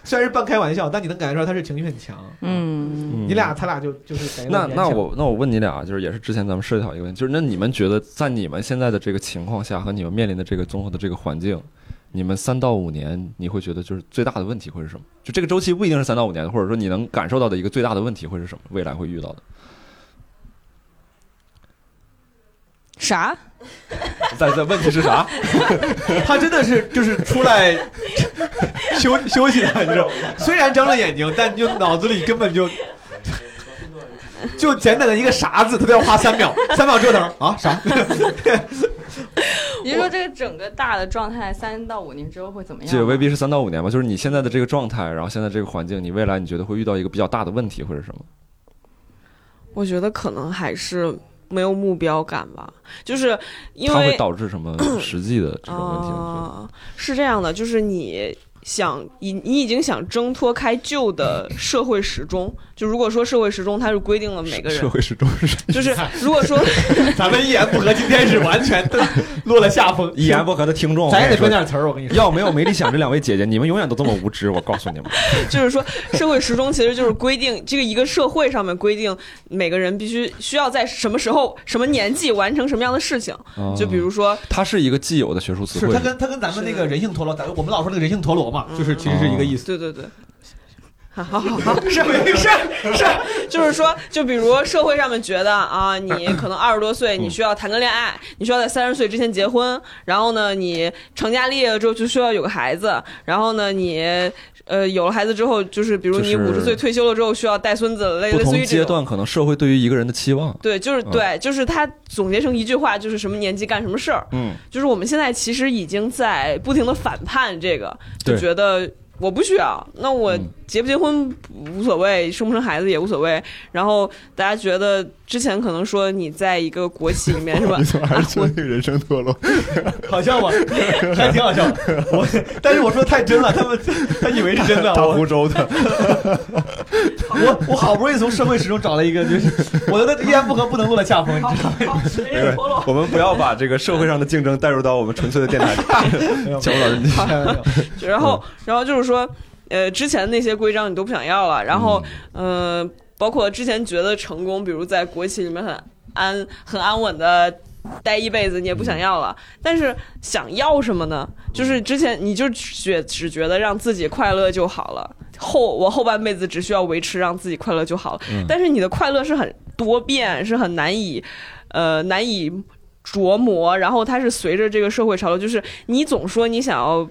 虽然是半开玩笑，但你能感觉出来他是情绪很强。嗯，嗯你俩他俩就就是那那我那我问你俩，就是也是之前咱们涉及到一个问题，就是那你们觉得在你们现在的这个情况下和你们面临的这个综合的这个环境，你们三到五年你会觉得就是最大的问题会是什么？就这个周期不一定是三到五年，或者说你能感受到的一个最大的问题会是什么？未来会遇到的？啥？在在问题是啥？<laughs> 他真的是就是出来休休息的，你知道吗？虽然睁了眼睛，但就脑子里根本就 <laughs> 就简短的一个“啥”字，他都要花三秒，<laughs> 三秒折腾啊啥？<laughs> 你说这个整个大的状态三到五年之后会怎么样？这未必是三到五年吧，就是你现在的这个状态，然后现在这个环境，你未来你觉得会遇到一个比较大的问题会是什么？我觉得可能还是没有目标感吧，就是因它会为导致什么实际的这种问题？啊，是这样的，就是你想你你已经想挣脱开旧的社会时钟，就如果说社会时钟它是规定了每个人，社会时钟是就是如果说 <laughs> 咱们一言不合，今天是完全的落了下风。一言不合的听众，咱也得说分点词儿，我跟你说。要没有没理想这两位姐姐，你们永远都这么无知。我告诉你们，<laughs> 就是说社会时钟其实就是规定这个一个社会上面规定每个人必须需要在什么时候什么年纪完成什么样的事情，就比如说它是一个既有的学术词汇是它，跟它跟咱们那个人性陀螺，咱我们老说那个人性陀螺嘛，就是其实是一个意思。对对对。好好好，是是是，就是说，就比如社会上面觉得啊，你可能二十多岁，你需要谈个恋爱，你需要在三十岁之前结婚，然后呢，你成家立业了之后就需要有个孩子，然后呢，你呃有了孩子之后，就是比如你五十岁退休了之后需要带孙子，类类似于这种。阶段可能社会对于一个人的期望，对，就是对，就是他总结成一句话，就是什么年纪干什么事儿。嗯，就是我们现在其实已经在不停的反叛这个，就觉得我不需要，那我嗯结不结婚无所谓，生不生孩子也无所谓。然后大家觉得之前可能说你在一个国企里面是吧你？<laughs> 怎么还是说那个人生堕落？<laughs> 好笑吗？<laughs> 还挺好笑。我但是我说太真了，他们他以为是真的。大我湖州的，我我好不容易从社会史中找了一个，就是我觉得一言不合不能落在下风，你知道吗？对我们不要把这个社会上的竞争带入到我们纯粹的电台里。没有 <laughs> 乔老师，<laughs> 然后，然后就是说。呃之前那些规章你都不想要了，然后呃包括之前觉得成功，比如在国企里面很安很安稳的。待一辈子你也不想要了，但是想要什么呢？就是之前你就觉只觉得让自己快乐就好了，后我后半辈子只需要维持让自己快乐就好了。嗯但是你的快乐是很多变，是很难以呃难以琢磨，然后它是随着这个社会潮流，就是你总说你想要。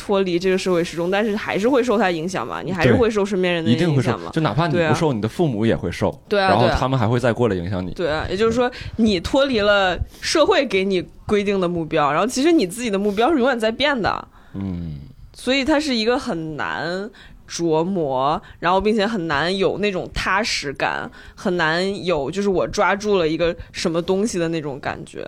脱离这个社会时钟，但是还是会受它影响嘛？你还是会受身边人的影响嘛？，就哪怕你不受，你的父母也会受，对啊，然后他们还会再过来影响你。对啊，也就是说，你脱离了社会给你规定的目标，然后其实你自己的目标是永远在变的，嗯，所以它是一个很难琢磨，然后并且很难有那种踏实感，很难有就是我抓住了一个什么东西的那种感觉，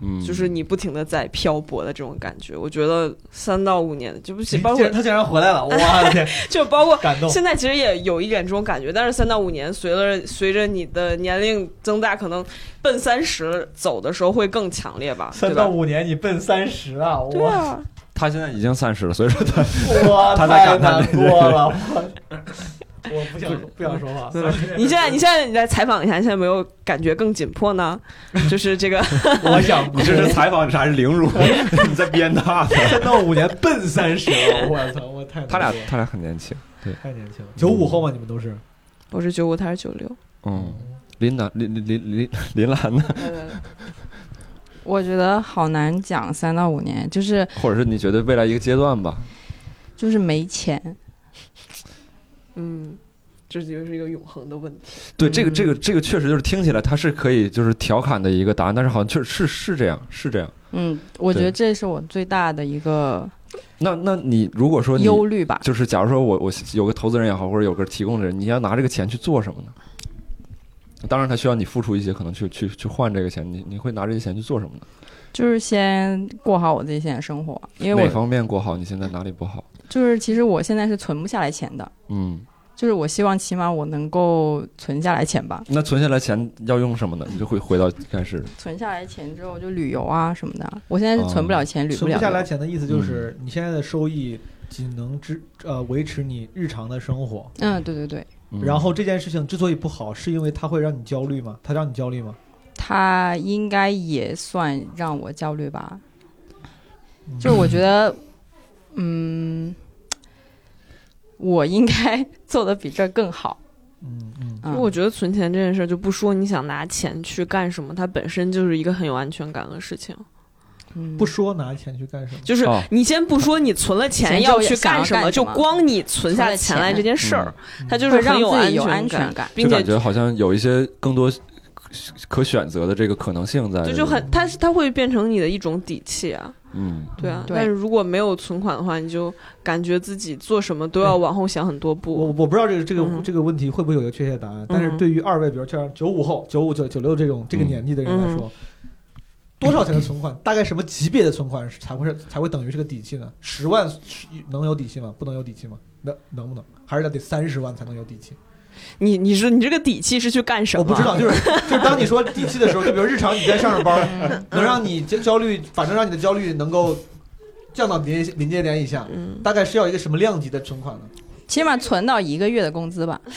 嗯，就是你不停的在漂泊的这种感觉。我觉得三到五年，就不行包括然他竟然回来了，<laughs> 我的天，<laughs> 就包括感动。现在其实也有一点这种感觉，但是三到五年，随着随着你的年龄增大，可能奔三十走的时候会更强烈吧？三到五年，你奔三十啊！哇对啊，他现在已经三十了，所以说他我他在太感叹难过了，<laughs> 我 <laughs> 我不想不想说话。<laughs> 你现在你现在你来采访一下，你现在有没有感觉更紧迫呢？<laughs> 就是这个，我想你这是采访还是凌辱？你在编大的。三到五年奔三十了，我操，我太他俩他俩很年轻，对太年轻了，九五后吗？你们都是？我是九五，他是九六，嗯，林楠林林林林林兰呢？我觉得好难讲三到五年，就是或者是你觉得未来一个阶段吧？就是没钱，嗯，这就是一个永恒的问题。对，这个这个这个确实就是听起来它是可以就是调侃的一个答案，但是好像确实是是这样是这样。嗯，我觉得这是我最大的一个那那你如果说你忧虑吧。就是假如说我我有个投资人也好，或者有个提供的人，你要拿这个钱去做什么呢？当然，他需要你付出一些，可能去去去换这个钱，你你会拿这些钱去做什么呢？就是先过好我自己现在生活，因为我哪方面过好？你现在哪里不好？就是其实我现在是存不下来钱的，嗯，就是我希望起码我能够存下来钱吧。那存下来钱要用什么呢？你就会回到开始，存下来钱之后就旅游啊什么的。我现在是存不了钱，旅了存不下来游。钱的意思就是你现在的收益仅能支呃维持你日常的生活。嗯，对对对，嗯然后这件事情之所以不好，是因为它会让你焦虑吗？它让你焦虑吗？他应该也算让我焦虑吧。就是我觉得，嗯，我应该做的比这更好。嗯嗯，嗯，我觉得存钱这件事儿，就不说你想拿钱去干什么，它本身就是一个很有安全感的事情。嗯。不说拿钱去干什么？就是哦。你先不说你存了钱钱要去干什么就光你存下存了钱。来这件事儿，嗯它就是让很有自己有安全感。并且就感觉好像有一些更多可选择的这个可能性在这。就就很，它是它会变成你的一种底气啊，嗯，对啊。对但是如果没有存款的话，你就感觉自己做什么都要往后想很多步。我我不知道这个这个、嗯这个问题会不会有一个确切答案，但是对于二位，比如像九五后、九五九九六这种这个年纪的人来说，多少钱的存款，大概什么级别的存款才会是才会等于这个底气呢？十万能有底气吗？不能有底气吗？能能不能？还是得三十万才能有底气？你你说你这个底气是去干什么？我不知道，就是 <laughs> 就是当你说底气的时候，就比如日常你在上着班，能让你焦焦虑，反正让你的焦虑能够降到临临界点以下，嗯，大概是要一个什么量级的存款呢？起码存到一个月的工资吧。<laughs>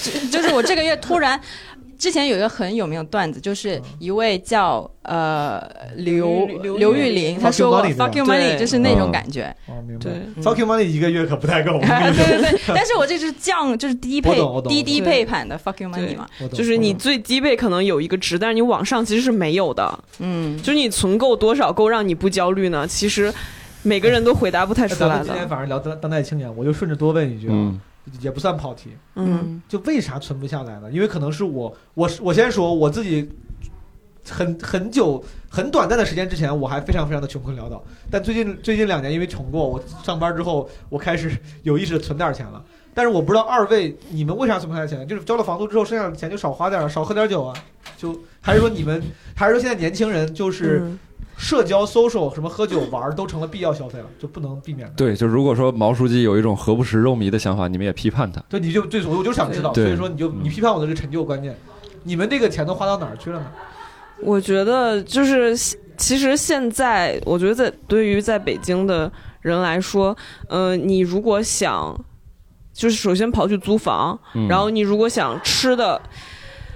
就就是我这个月突然，之前有一个很有名的段子，就是一位叫呃刘刘刘玉玲，她说过 Fuck you money，“fuck you 对。money”，就是那种嗯感觉。哦，明白。Fuck you money 一个月可不太够，<laughs> 对对对，但是我这是降，就是低配低低配版的 “fuck you money” 嘛。我懂就是你最低配可能有一个值，但是你往上其实是没有的。嗯，就是你存够多少够让你不焦虑呢？其实每个人都回答不太出来那咱们今天。反正聊当当代青年，我就顺着多问一句也不算跑题，嗯，就为啥存不下来呢？因为可能是我，我是我先说我自己很很久很短暂的时间之前，我还非常非常的穷困潦倒，但最近最近两年因为穷过，我上班之后我开始有意识的存点钱了。但是我不知道二位你们为啥存不下来钱？就是交了房租之后，剩下的钱就少花点儿，少喝点酒啊？就还是说你们，还是说现在年轻人就是嗯社交、social 什么喝酒玩儿都成了必要消费了，就不能避免的。对，就如果说毛书记有一种何不食肉糜的想法，你们也批判他。对，你就对，我就想知道，所以说你就嗯你批判我的这个陈旧观念，你们这个钱都花到哪儿去了呢？我觉得就是其实现在，我觉得在对于在北京的人来说，呃，你如果想，就是首先跑去租房，嗯然后你如果想吃的。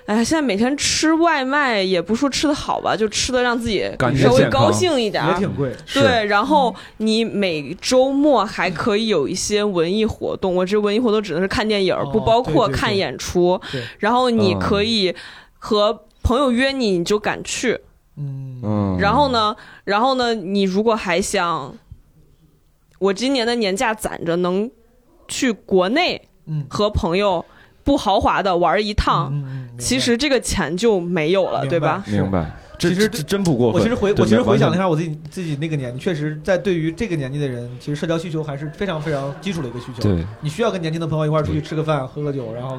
哎呀，现在每天吃外卖也不说吃的好吧，就吃的让自己稍微高兴一点儿，也挺贵。是对，然后你每周末还可以有一些文艺活动，我这文艺活动指的是看电影，哦不包括看演出。对然后你嗯可以和朋友约你，你就敢去。嗯嗯，然后？呢，然后呢，你如果还想，我今年的年假攒着能去国内嗯，和朋友不豪华的玩一趟，其实这个钱就没有了，对吧？明白，这其实这这真不过分。我其实回我其实回想了一下我自己自己那个年纪，确实在对于这个年纪的人，其实社交需求还是非常非常基础的一个需求。对，你需要跟年轻的朋友一块儿出去吃个饭、喝个酒，然后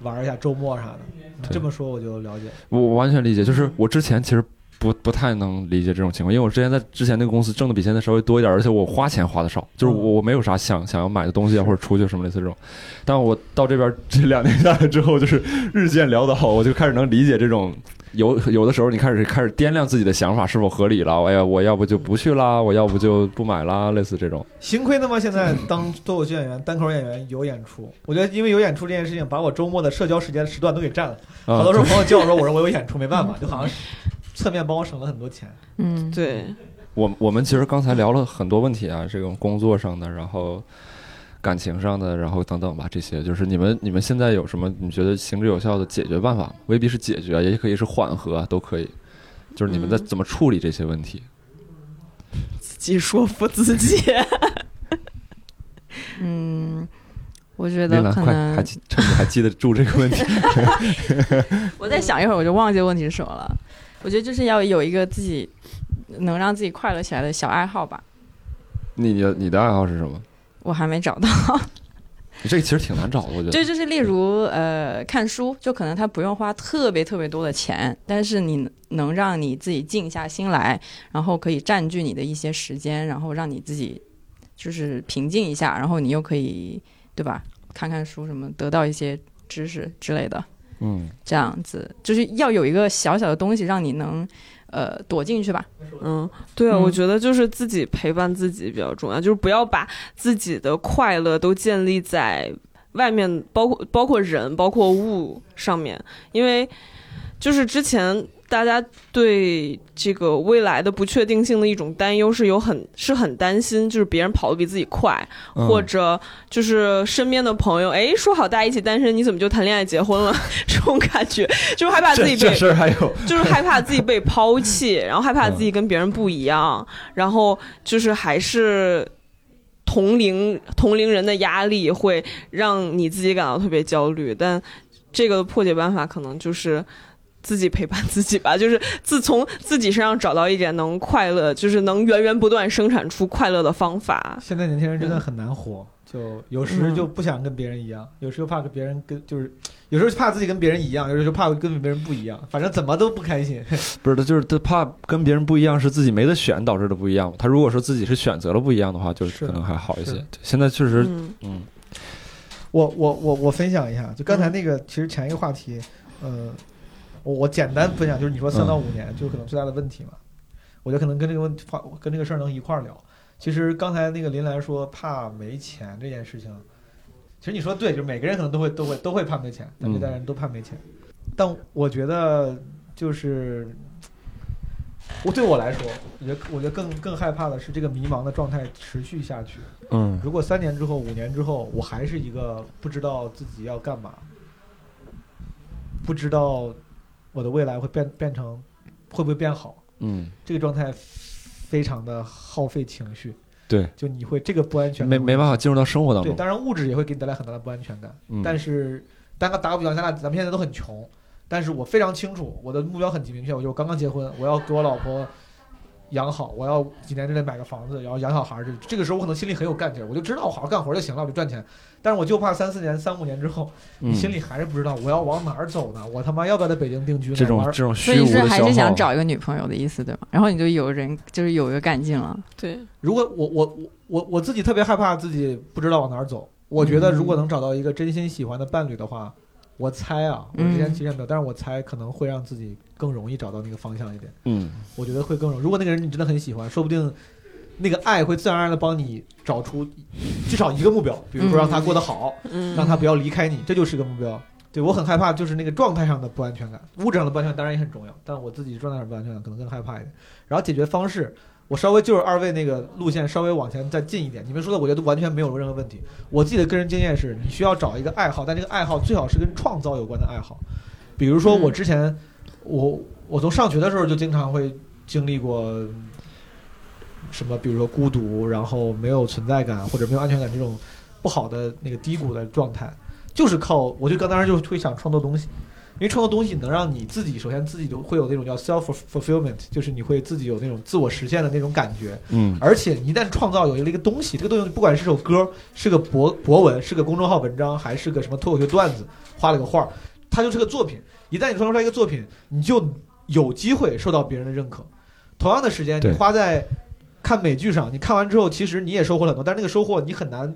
玩一下周末啥的。这么说我就了解。我我完全理解，就是我之前其实不不太能理解这种情况，因为我之前在之前那个公司挣的比现在稍微多一点，而且我花钱花的少，就是我我没有啥想想要买的东西啊，或者出去什么类似这种。但我到这边这两年下来之后，就是日渐潦倒，我就开始能理解这种。有有的时候，你开始开始掂量自己的想法是否合理了。哎呀，我要不就不去啦，我要不就不买啦，类似这种。幸亏他妈现在当脱口秀演员、单口演员有演出，我觉得因为有演出这件事情，把我周末的社交时间时段都给占了。啊好多时候朋友叫我说，我说我有演出，没办法，就好像是侧面帮我省了很多钱。嗯，对，我我们其实刚才聊了很多问题啊，这种工作上的，然后感情上的，然后等等吧，这些就是你们你们现在有什么你觉得行之有效的解决办法吗？未必是解决，也可以是缓和啊，都可以。就是你们在嗯怎么处理这些问题？自己说服自己。<laughs> 嗯，我觉得可能还记趁你还记得住这个问题，<laughs> 我再想一会儿，我就忘记问题是什么了。我觉得就是要有一个自己能让自己快乐起来的小爱好吧。你的你的爱好是什么？我还没找到，<laughs> 这个其实挺难找的，我觉得。对就是例如呃看书，就可能它不用花特别特别多的钱，但是你能让你自己静下心来，然后可以占据你的一些时间，然后让你自己就是平静一下，然后你又可以对吧？看看书什么，得到一些知识之类的。嗯，这样子，就是要有一个小小的东西让你能，呃，躲进去吧。嗯，对啊，嗯。我觉得就是自己陪伴自己比较重要，就是不要把自己的快乐都建立在外面，包括包括人、包括物上面，因为就是之前大家对这个未来的不确定性的一种担忧是有很是很担心，就是别人跑得比自己快，嗯或者就是身边的朋友，哎，说好大家一起单身，你怎么就谈恋爱结婚了？<laughs> 这种感觉，就是害怕自己被这这事还有，<laughs> 就是害怕自己被抛弃，然后害怕自己跟别人不一样，然后就是还是同龄同龄人的压力会让你自己感到特别焦虑。但这个破解办法可能就是自己陪伴自己吧，<laughs> 就是自从自己身上找到一点能快乐，就是能源源不断生产出快乐的方法。现在年轻人真的很难活，就有时就不想跟别人一样，有时候怕跟别人跟就是，有时候怕自己跟别人一样，有时候怕跟别人不一样，反正怎么都不开心。<laughs> 不是他就是他怕跟别人不一样，是自己没得选导致的不一样。他如果说自己是选择了不一样的话，就是是可能还好一些现在确实，嗯嗯我我我我分享一下，就刚才那个，其实前一个话题，呃，我我简单分享，就是你说三到五年，就是可能最大的问题嘛，我觉得可能跟这个问题话跟这个事儿能一块儿聊。其实刚才那个林兰说怕没钱这件事情，其实你说对，就是每个人可能都会都会都会怕没钱，咱这代人都怕没钱，但我觉得就是。我对我来说，我觉得我觉得更更害怕的是这个迷茫的状态持续下去。嗯如果三年之后、五年之后，我还是一个不知道自己要干嘛，不知道我的未来会变变成会不会变好，嗯，这个状态非常的耗费情绪。对，就你会这个不安全没感没办法进入到生活当对，中。当然物质也会给你带来很大的不安全感。嗯但是，打个打个比方，咱俩咱们现在都很穷，但是我非常清楚我的目标很明确，我就刚刚结婚，我要给我老婆养好，我要几年之内买个房子，然后养小孩儿。这这个时候我可能心里很有干劲儿，我就知道我好好干活就行了，我就赚钱。但是我就怕三四年、三五年之后，嗯你心里还是不知道我要往哪儿走呢？我他妈要不要在北京定居呢？这种玩儿这种虚无的所以是还是，想找一个女朋友的意思对吗？然后你就有人就是有一个干劲了。对，如果我我我我我自己特别害怕自己不知道往哪儿走。我觉得如果能找到一个真心喜欢的伴侣的话，我猜啊，我之前其实也没有，但是我猜可能会让自己更容易找到那个方向一点。嗯我觉得会更容易。如果那个人你真的很喜欢，说不定那个爱会自然而然的帮你找出至少一个目标，比如说让他过得好，嗯，让他不要离开你，这就是个目标。对我很害怕，就是那个状态上的不安全感，物质上的不安全感当然也很重要，但我自己状态上的不安全感可能更害怕一点。然后解决方式，我稍微就是二位那个路线稍微往前再近一点，你们说的我觉得完全没有任何问题。我自己的个人经验是，你需要找一个爱好，但这个爱好最好是跟创造有关的爱好。比如说我之前，我我从上学的时候就经常会经历过什么，比如说孤独，然后没有存在感或者没有安全感这种不好的那个低谷的状态，就是靠我就刚当时就会想创作东西。因为创作东西能让你自己，首先自己就会有那种叫 self fulfillment，就是你会自己有那种自我实现的那种感觉。嗯而且你一旦创造有了一个东西，这个东西不管是首歌，是个博博文，是个公众号文章，还是个什么脱口秀段子，画了个画儿，它就是个作品。一旦你创造出来一个作品，你就有机会受到别人的认可。同样的时间，你花在看美剧上，你看完之后，其实你也收获了很多，但是那个收获你很难，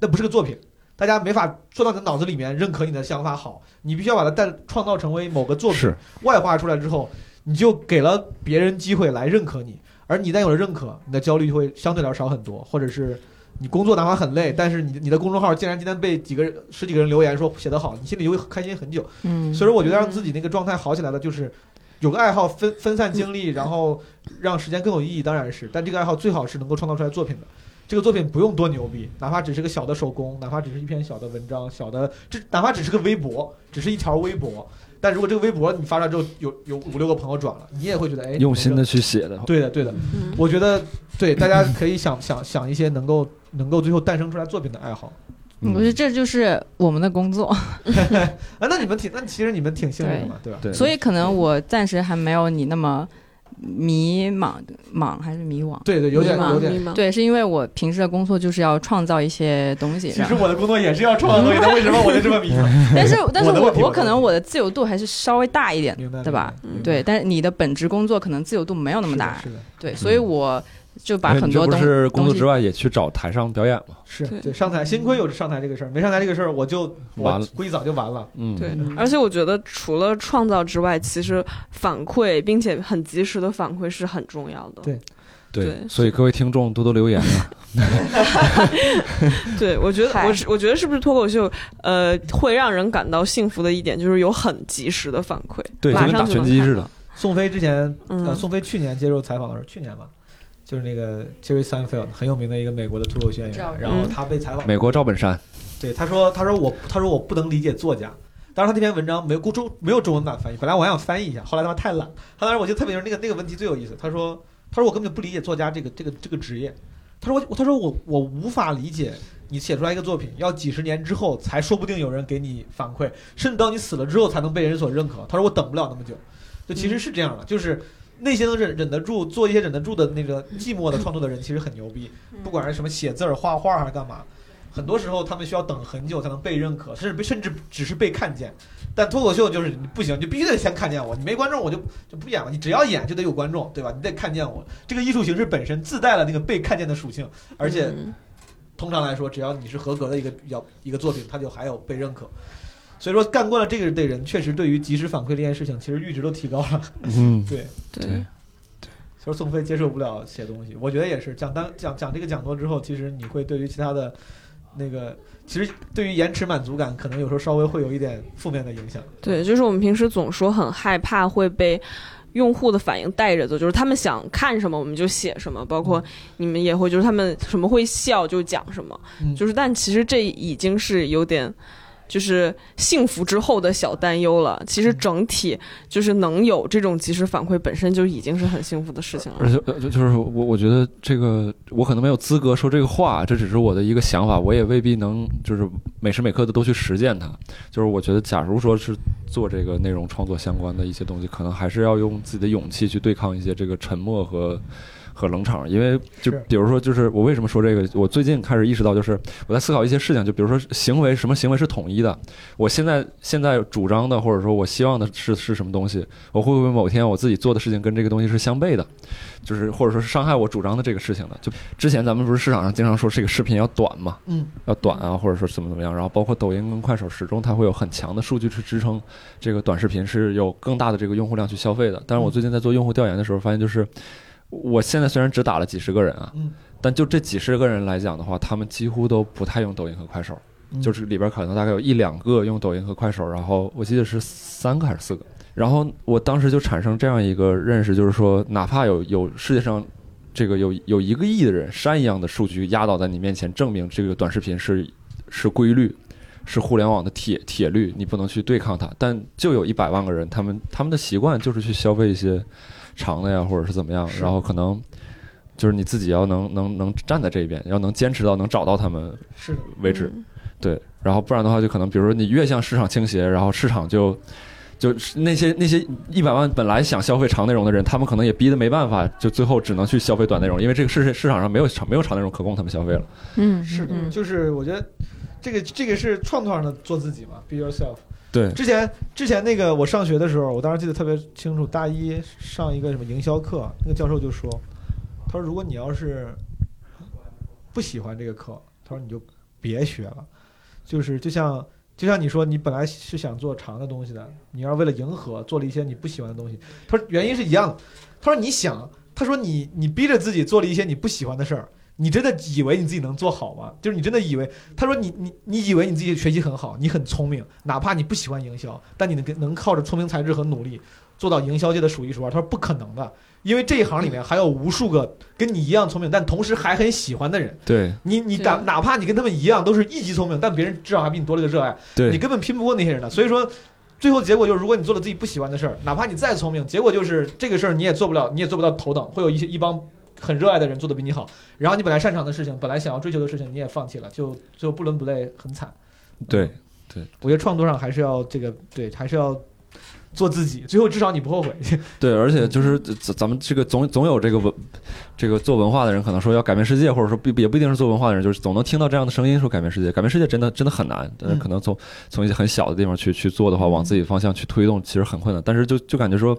那不是个作品，大家没法做到你的脑子里面认可你的想法好，你必须要把它带创造成为某个作品。外化出来之后，你就给了别人机会来认可你，而你一旦有了认可，你的焦虑就会相对来说少很多，或者是你工作哪怕很累，但是你你的公众号竟然今天被几个人十几个人留言说写得好，你心里就会开心很久。嗯，所以说，我觉得让自己那个状态好起来的，就是有个爱好分分散精力，然后让时间更有意义，当然是，但这个爱好最好是能够创造出来作品的。这个作品不用多牛逼，哪怕只是个小的手工，哪怕只是一篇小的文章，小的这哪怕只是个微博，只是一条微博，但如果这个微博你发出来之后有有五六个朋友转了，你也会觉得哎，用心的去写的，对的对的，嗯。我觉得对大家可以想想想一些能够能够最后诞生出来作品的爱好。嗯。我觉得这就是我们的工作，<laughs> 啊，那你们挺，那其实你们挺幸运的嘛，对吧？对，所以可能我暂时还没有你那么迷茫茫还是迷惘。对对，有点迷茫有点。对，是因为我平时的工作就是要创造一些东西，其实我的工作也是要创造东西，<laughs> 但为什么我就这么迷茫？但是但是我我可能我的自由度还是稍微大一点，对吧？对，但是你的本职工作可能自由度没有那么大，对，所以我就把很多东不是工作之外也去找台上表演嘛？是对上台，幸亏有上台这个事儿，没上台这个事儿，我就我完了估计早就完了。嗯，对嗯，而且我觉得除了创造之外，其实反馈并且很及时的反馈是很重要的。对对对，所以各位听众多多留言啊。<laughs> 对，我觉得我是我觉得是不是脱口秀，呃，会让人感到幸福的一点就是有很及时的反馈，对，就马上跟打拳击似的。。宋飞之前，宋飞去年接受采访的时候，去年吧，就是那个 Jerry Seinfeld 很有名的一个美国的脱口秀演员，然后他被采访，美国赵本山，对他说，他说我，他说我不能理解作家。当时，他那篇文章没有中没有中文版翻译，本来我还想翻译一下，后来他妈太懒。他当时我记得特别那个那个问题最有意思。他说，他说我根本就不理解作家这个这个这个职业。他说我他说我我无法理解你写出来一个作品要几十年之后才说不定有人给你反馈，甚至到你死了之后才能被人所认可。他说我等不了那么久，就其实是这样的，就是那些能忍忍得住做一些忍得住的那个寂寞的创作的人，其实很牛逼。不管是什么写字儿、画画还是干嘛，很多时候他们需要等很久才能被认可，甚至被甚至只是被看见。但脱口秀就是你不行，你必须得先看见我，你没观众我就就不演了。你只要演就得有观众，对吧？你得看见我。这个艺术形式本身自带了那个被看见的属性，而且嗯通常来说，只要你是合格的一个比较一个作品，它就还有被认可。所以说，干惯了这个的人，确实对于及时反馈这件事情，其实阈值都提高了。嗯，<laughs> 对，对对所以说宋飞接受不了写东西，我觉得也是。讲当讲讲这个讲座之后，其实你会对于其他的那个，其实对于延迟满足感，可能有时候稍微会有一点负面的影响。对，就是我们平时总说很害怕会被用户的反应带着走，就是他们想看什么我们就写什么，包括你们也会，就是他们什么会笑就讲什么，嗯就是但其实这已经是有点。就是幸福之后的小担忧了。其实整体就是能有这种及时反馈，本身就已经是很幸福的事情了。而且就是我我觉得这个我可能没有资格说这个话，这只是我的一个想法，我也未必能就是每时每刻的都去实践它。就是我觉得，假如说是做这个内容创作相关的一些东西，可能还是要用自己的勇气去对抗一些这个沉默和。和冷场，因为就比如说，就是我为什么说这个？我最近开始意识到，就是我在思考一些事情，就比如说行为，什么行为是统一的？我现在现在主张的，或者说我希望的是是什么东西？我会不会某天我自己做的事情跟这个东西是相悖的？就是或者说是伤害我主张的这个事情的？就之前咱们不是市场上经常说这个视频要短嘛，嗯，要短啊，或者说怎么怎么样，然后包括抖音跟快手始终它会有很强的数据去支撑这个短视频是有更大的这个用户量去消费的。但是我最近在做用户调研的时候，发现就是。我现在虽然只打了几十个人啊，嗯但就这几十个人来讲的话，他们几乎都不太用抖音和快手，嗯就是里边可能大概有一两个用抖音和快手，然后我记得是三个还是四个。然后我当时就产生这样一个认识，就是说，哪怕有有世界上这个有有一个亿的人，山一样的数据压倒在你面前，证明这个短视频是是规律，是互联网的铁铁律，你不能去对抗它。但就有一百万个人，他们他们的习惯就是去消费一些长的呀，或者是怎么样，然后可能就是你自己要能能能站在这一边，要能坚持到能找到他们是的，为止。嗯对，然后不然的话，就可能比如说你越向市场倾斜，然后市场就就是那些那些一百万本来想消费长内容的人，他们可能也逼得没办法，就最后只能去消费短内容，因为这个市市场上没有长没有长内容可供他们消费了。嗯，是的，嗯就是我觉得这个这个是创作上的做自己嘛，be yourself。对，之前之前那个我上学的时候，我当时记得特别清楚，大一上一个什么营销课，那个教授就说，他说如果你要是不喜欢这个课，他说你就别学了，就是就像就像你说你本来是想做长的东西的，你要是为了迎合做了一些你不喜欢的东西，他说原因是一样的，他说你想，他说你你逼着自己做了一些你不喜欢的事儿。你真的以为你自己能做好吗？就是你真的以为，他说你你你以为你自己学习很好，你很聪明，哪怕你不喜欢营销，但你能跟能靠着聪明才智和努力做到营销界的数一数二。他说不可能的，因为这一行里面还有无数个跟你一样聪明，但同时还很喜欢的人。对，你你对哪哪怕你跟他们一样都是一级聪明，但别人至少还比你多了个热爱，你，根本拼不过那些人的。所以说。最后结果就是，如果你做了自己不喜欢的事儿，哪怕你再聪明，结果就是这个事儿你也做不了，你也做不到头等，会有一些一帮很热爱的人做的比你好。然后你本来擅长的事情，本来想要追求的事情，你也放弃了，就最后不伦不类，很惨。对对，我觉得创作上还是要这个对，还是要做自己，最后至少你不后悔。<laughs> 对，而且就是咱咱们这个总总有这个文，这个做文化的人可能说要改变世界，或者说不也不一定是做文化的人，就是总能听到这样的声音说改变世界。改变世界真的真的很难，但是嗯可能从从一些很小的地方去去做的话，往自己方向去推动，其实很困难。但是就就感觉说，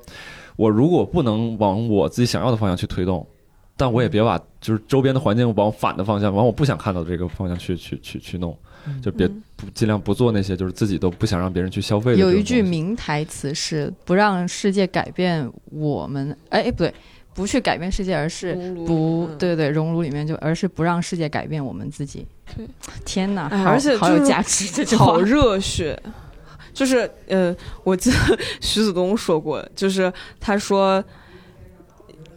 我如果不能往我自己想要的方向去推动，但我也别把就是周边的环境往反的方向，往我不想看到的这个方向去去去去弄，就别尽量不做那些就是自己都不想让别人去消费。有一句名台词是“不让世界改变我们”，哎，不对，不去改变世界，而是不嗯对对熔炉里面就，而是不让世界改变我们自己。对，天哪，而且就是好有价值这句话好。热血。就是呃，我记得 <laughs> 徐子东说过，就是他说，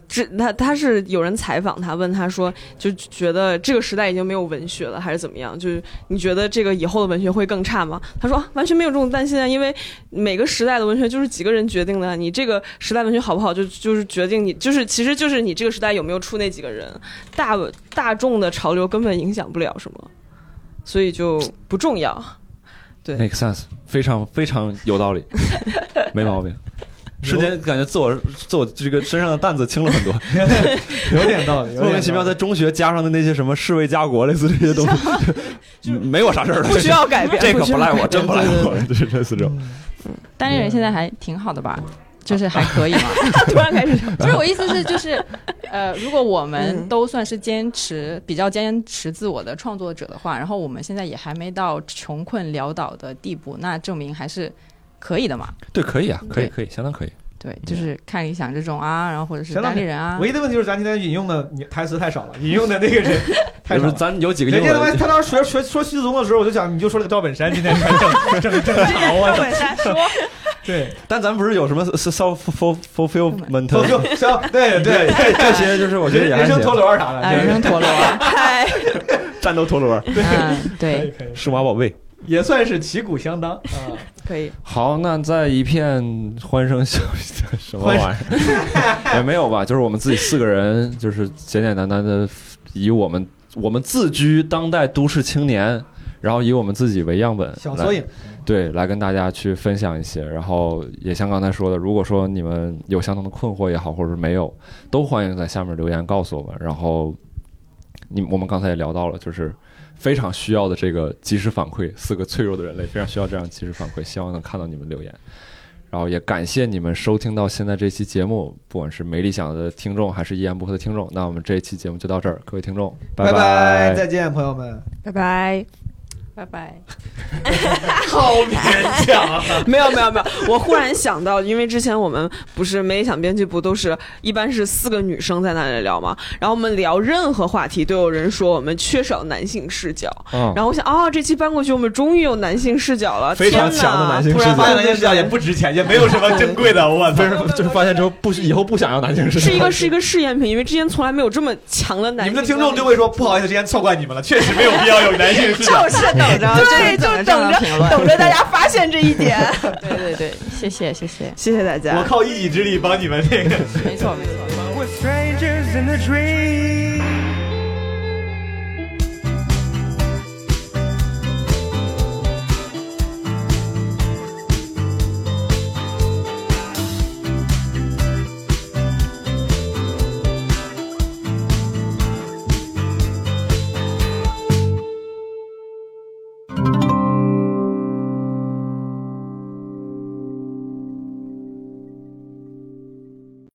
这他他是有人采访他，问他说，就觉得这个时代已经没有文学了，还是怎么样？就是你觉得这个以后的文学会更差吗？他说、啊完全没有这种担心啊，因为每个时代的文学就是几个人决定的，你这个时代文学好不好，就就是决定你，就是其实就是你这个时代有没有出那几个人，大大众的潮流根本影响不了什么，所以就不重要。对 make sense，非常非常有道理，<laughs> 没毛病。瞬间感觉自我自我这个身上的担子轻了很多，<laughs> 有点道理，<laughs> 莫名其妙在中学加上的那些什么侍卫家国类似这些东西，<laughs> 没我啥事儿了。不需要改变，这可不赖我，真不赖我，就是类似这种。嗯。单立人现在还挺好的吧？就是还可以嘛。对突然开始，不是我意思是，就是呃，如果我们嗯。都算是坚持比较坚持自我的创作者的话，然后我们现在也还没到穷困潦倒的地步，那证明还是可以的嘛。对，可以啊，可以，可以，相当可以。对，就是看理想这种啊，然后或者是相当单立人啊。唯，一的问题就是咱今天引用的台词太少了，引用的那个人太 <laughs> 就是少了。咱有几个人家他妈，他当时学学说徐子东的时候，我就想你就说了个赵本山，今天正 <laughs> 正正常，啊。赵本山说，对，但咱不是有什么 self fulfillment 对对对，这些，就是我觉得也还人生陀。螺啥的，啊，人生陀螺，嗨，战斗陀螺，对，对，数码宝贝。也算是旗鼓相当 <laughs> 啊。可以，好，那在一片欢声笑语的什么玩意儿 <laughs> 也没有吧？就是我们自己四个人，就是简简单单的以我们我们自居当代都市青年，然后以我们自己为样本，来小缩影，对，来跟大家去分享一些，然后也像刚才说的，如果说你们有相同的困惑也好，或者是没有，都欢迎在下面留言告诉我们。然后，你我们刚才也聊到了，就是非常需要的这个及时反馈，四个脆弱的人类非常需要这样及时反馈，希望能看到你们留言。然后也感谢你们收听到现在这期节目，不管是没理想的听众还是一言不合的听众，那我们这一期节目就到这儿，各位听众，拜拜再见，朋友们。拜拜。拜拜。<laughs> 好勉强啊！<laughs> 没有没有没有，我忽然想到，因为之前我们不是没想编剧部都是一般是四个女生在那里聊嘛，然后我们聊任何话题都有人说我们缺少男性视角，嗯，然后我想哦，这期搬过去我们终于有男性视角了，非常强的男性突然视角发现发现男性视角也不值钱，也没有什么珍贵的，我操！就是发现之后不以后不想要男性视角，<laughs> 是一个是一个试验品，因为之前从来没有这么强的男性。你们的听众就会说：“不好意思，之前错怪你们了，确实没有必要有男性视角。就是等着，<laughs> 对，就就是等等着。等着大家发现这一点。<laughs> 对对对，谢谢谢谢，谢谢大”家。我靠一己之力帮你们这个。没错没错。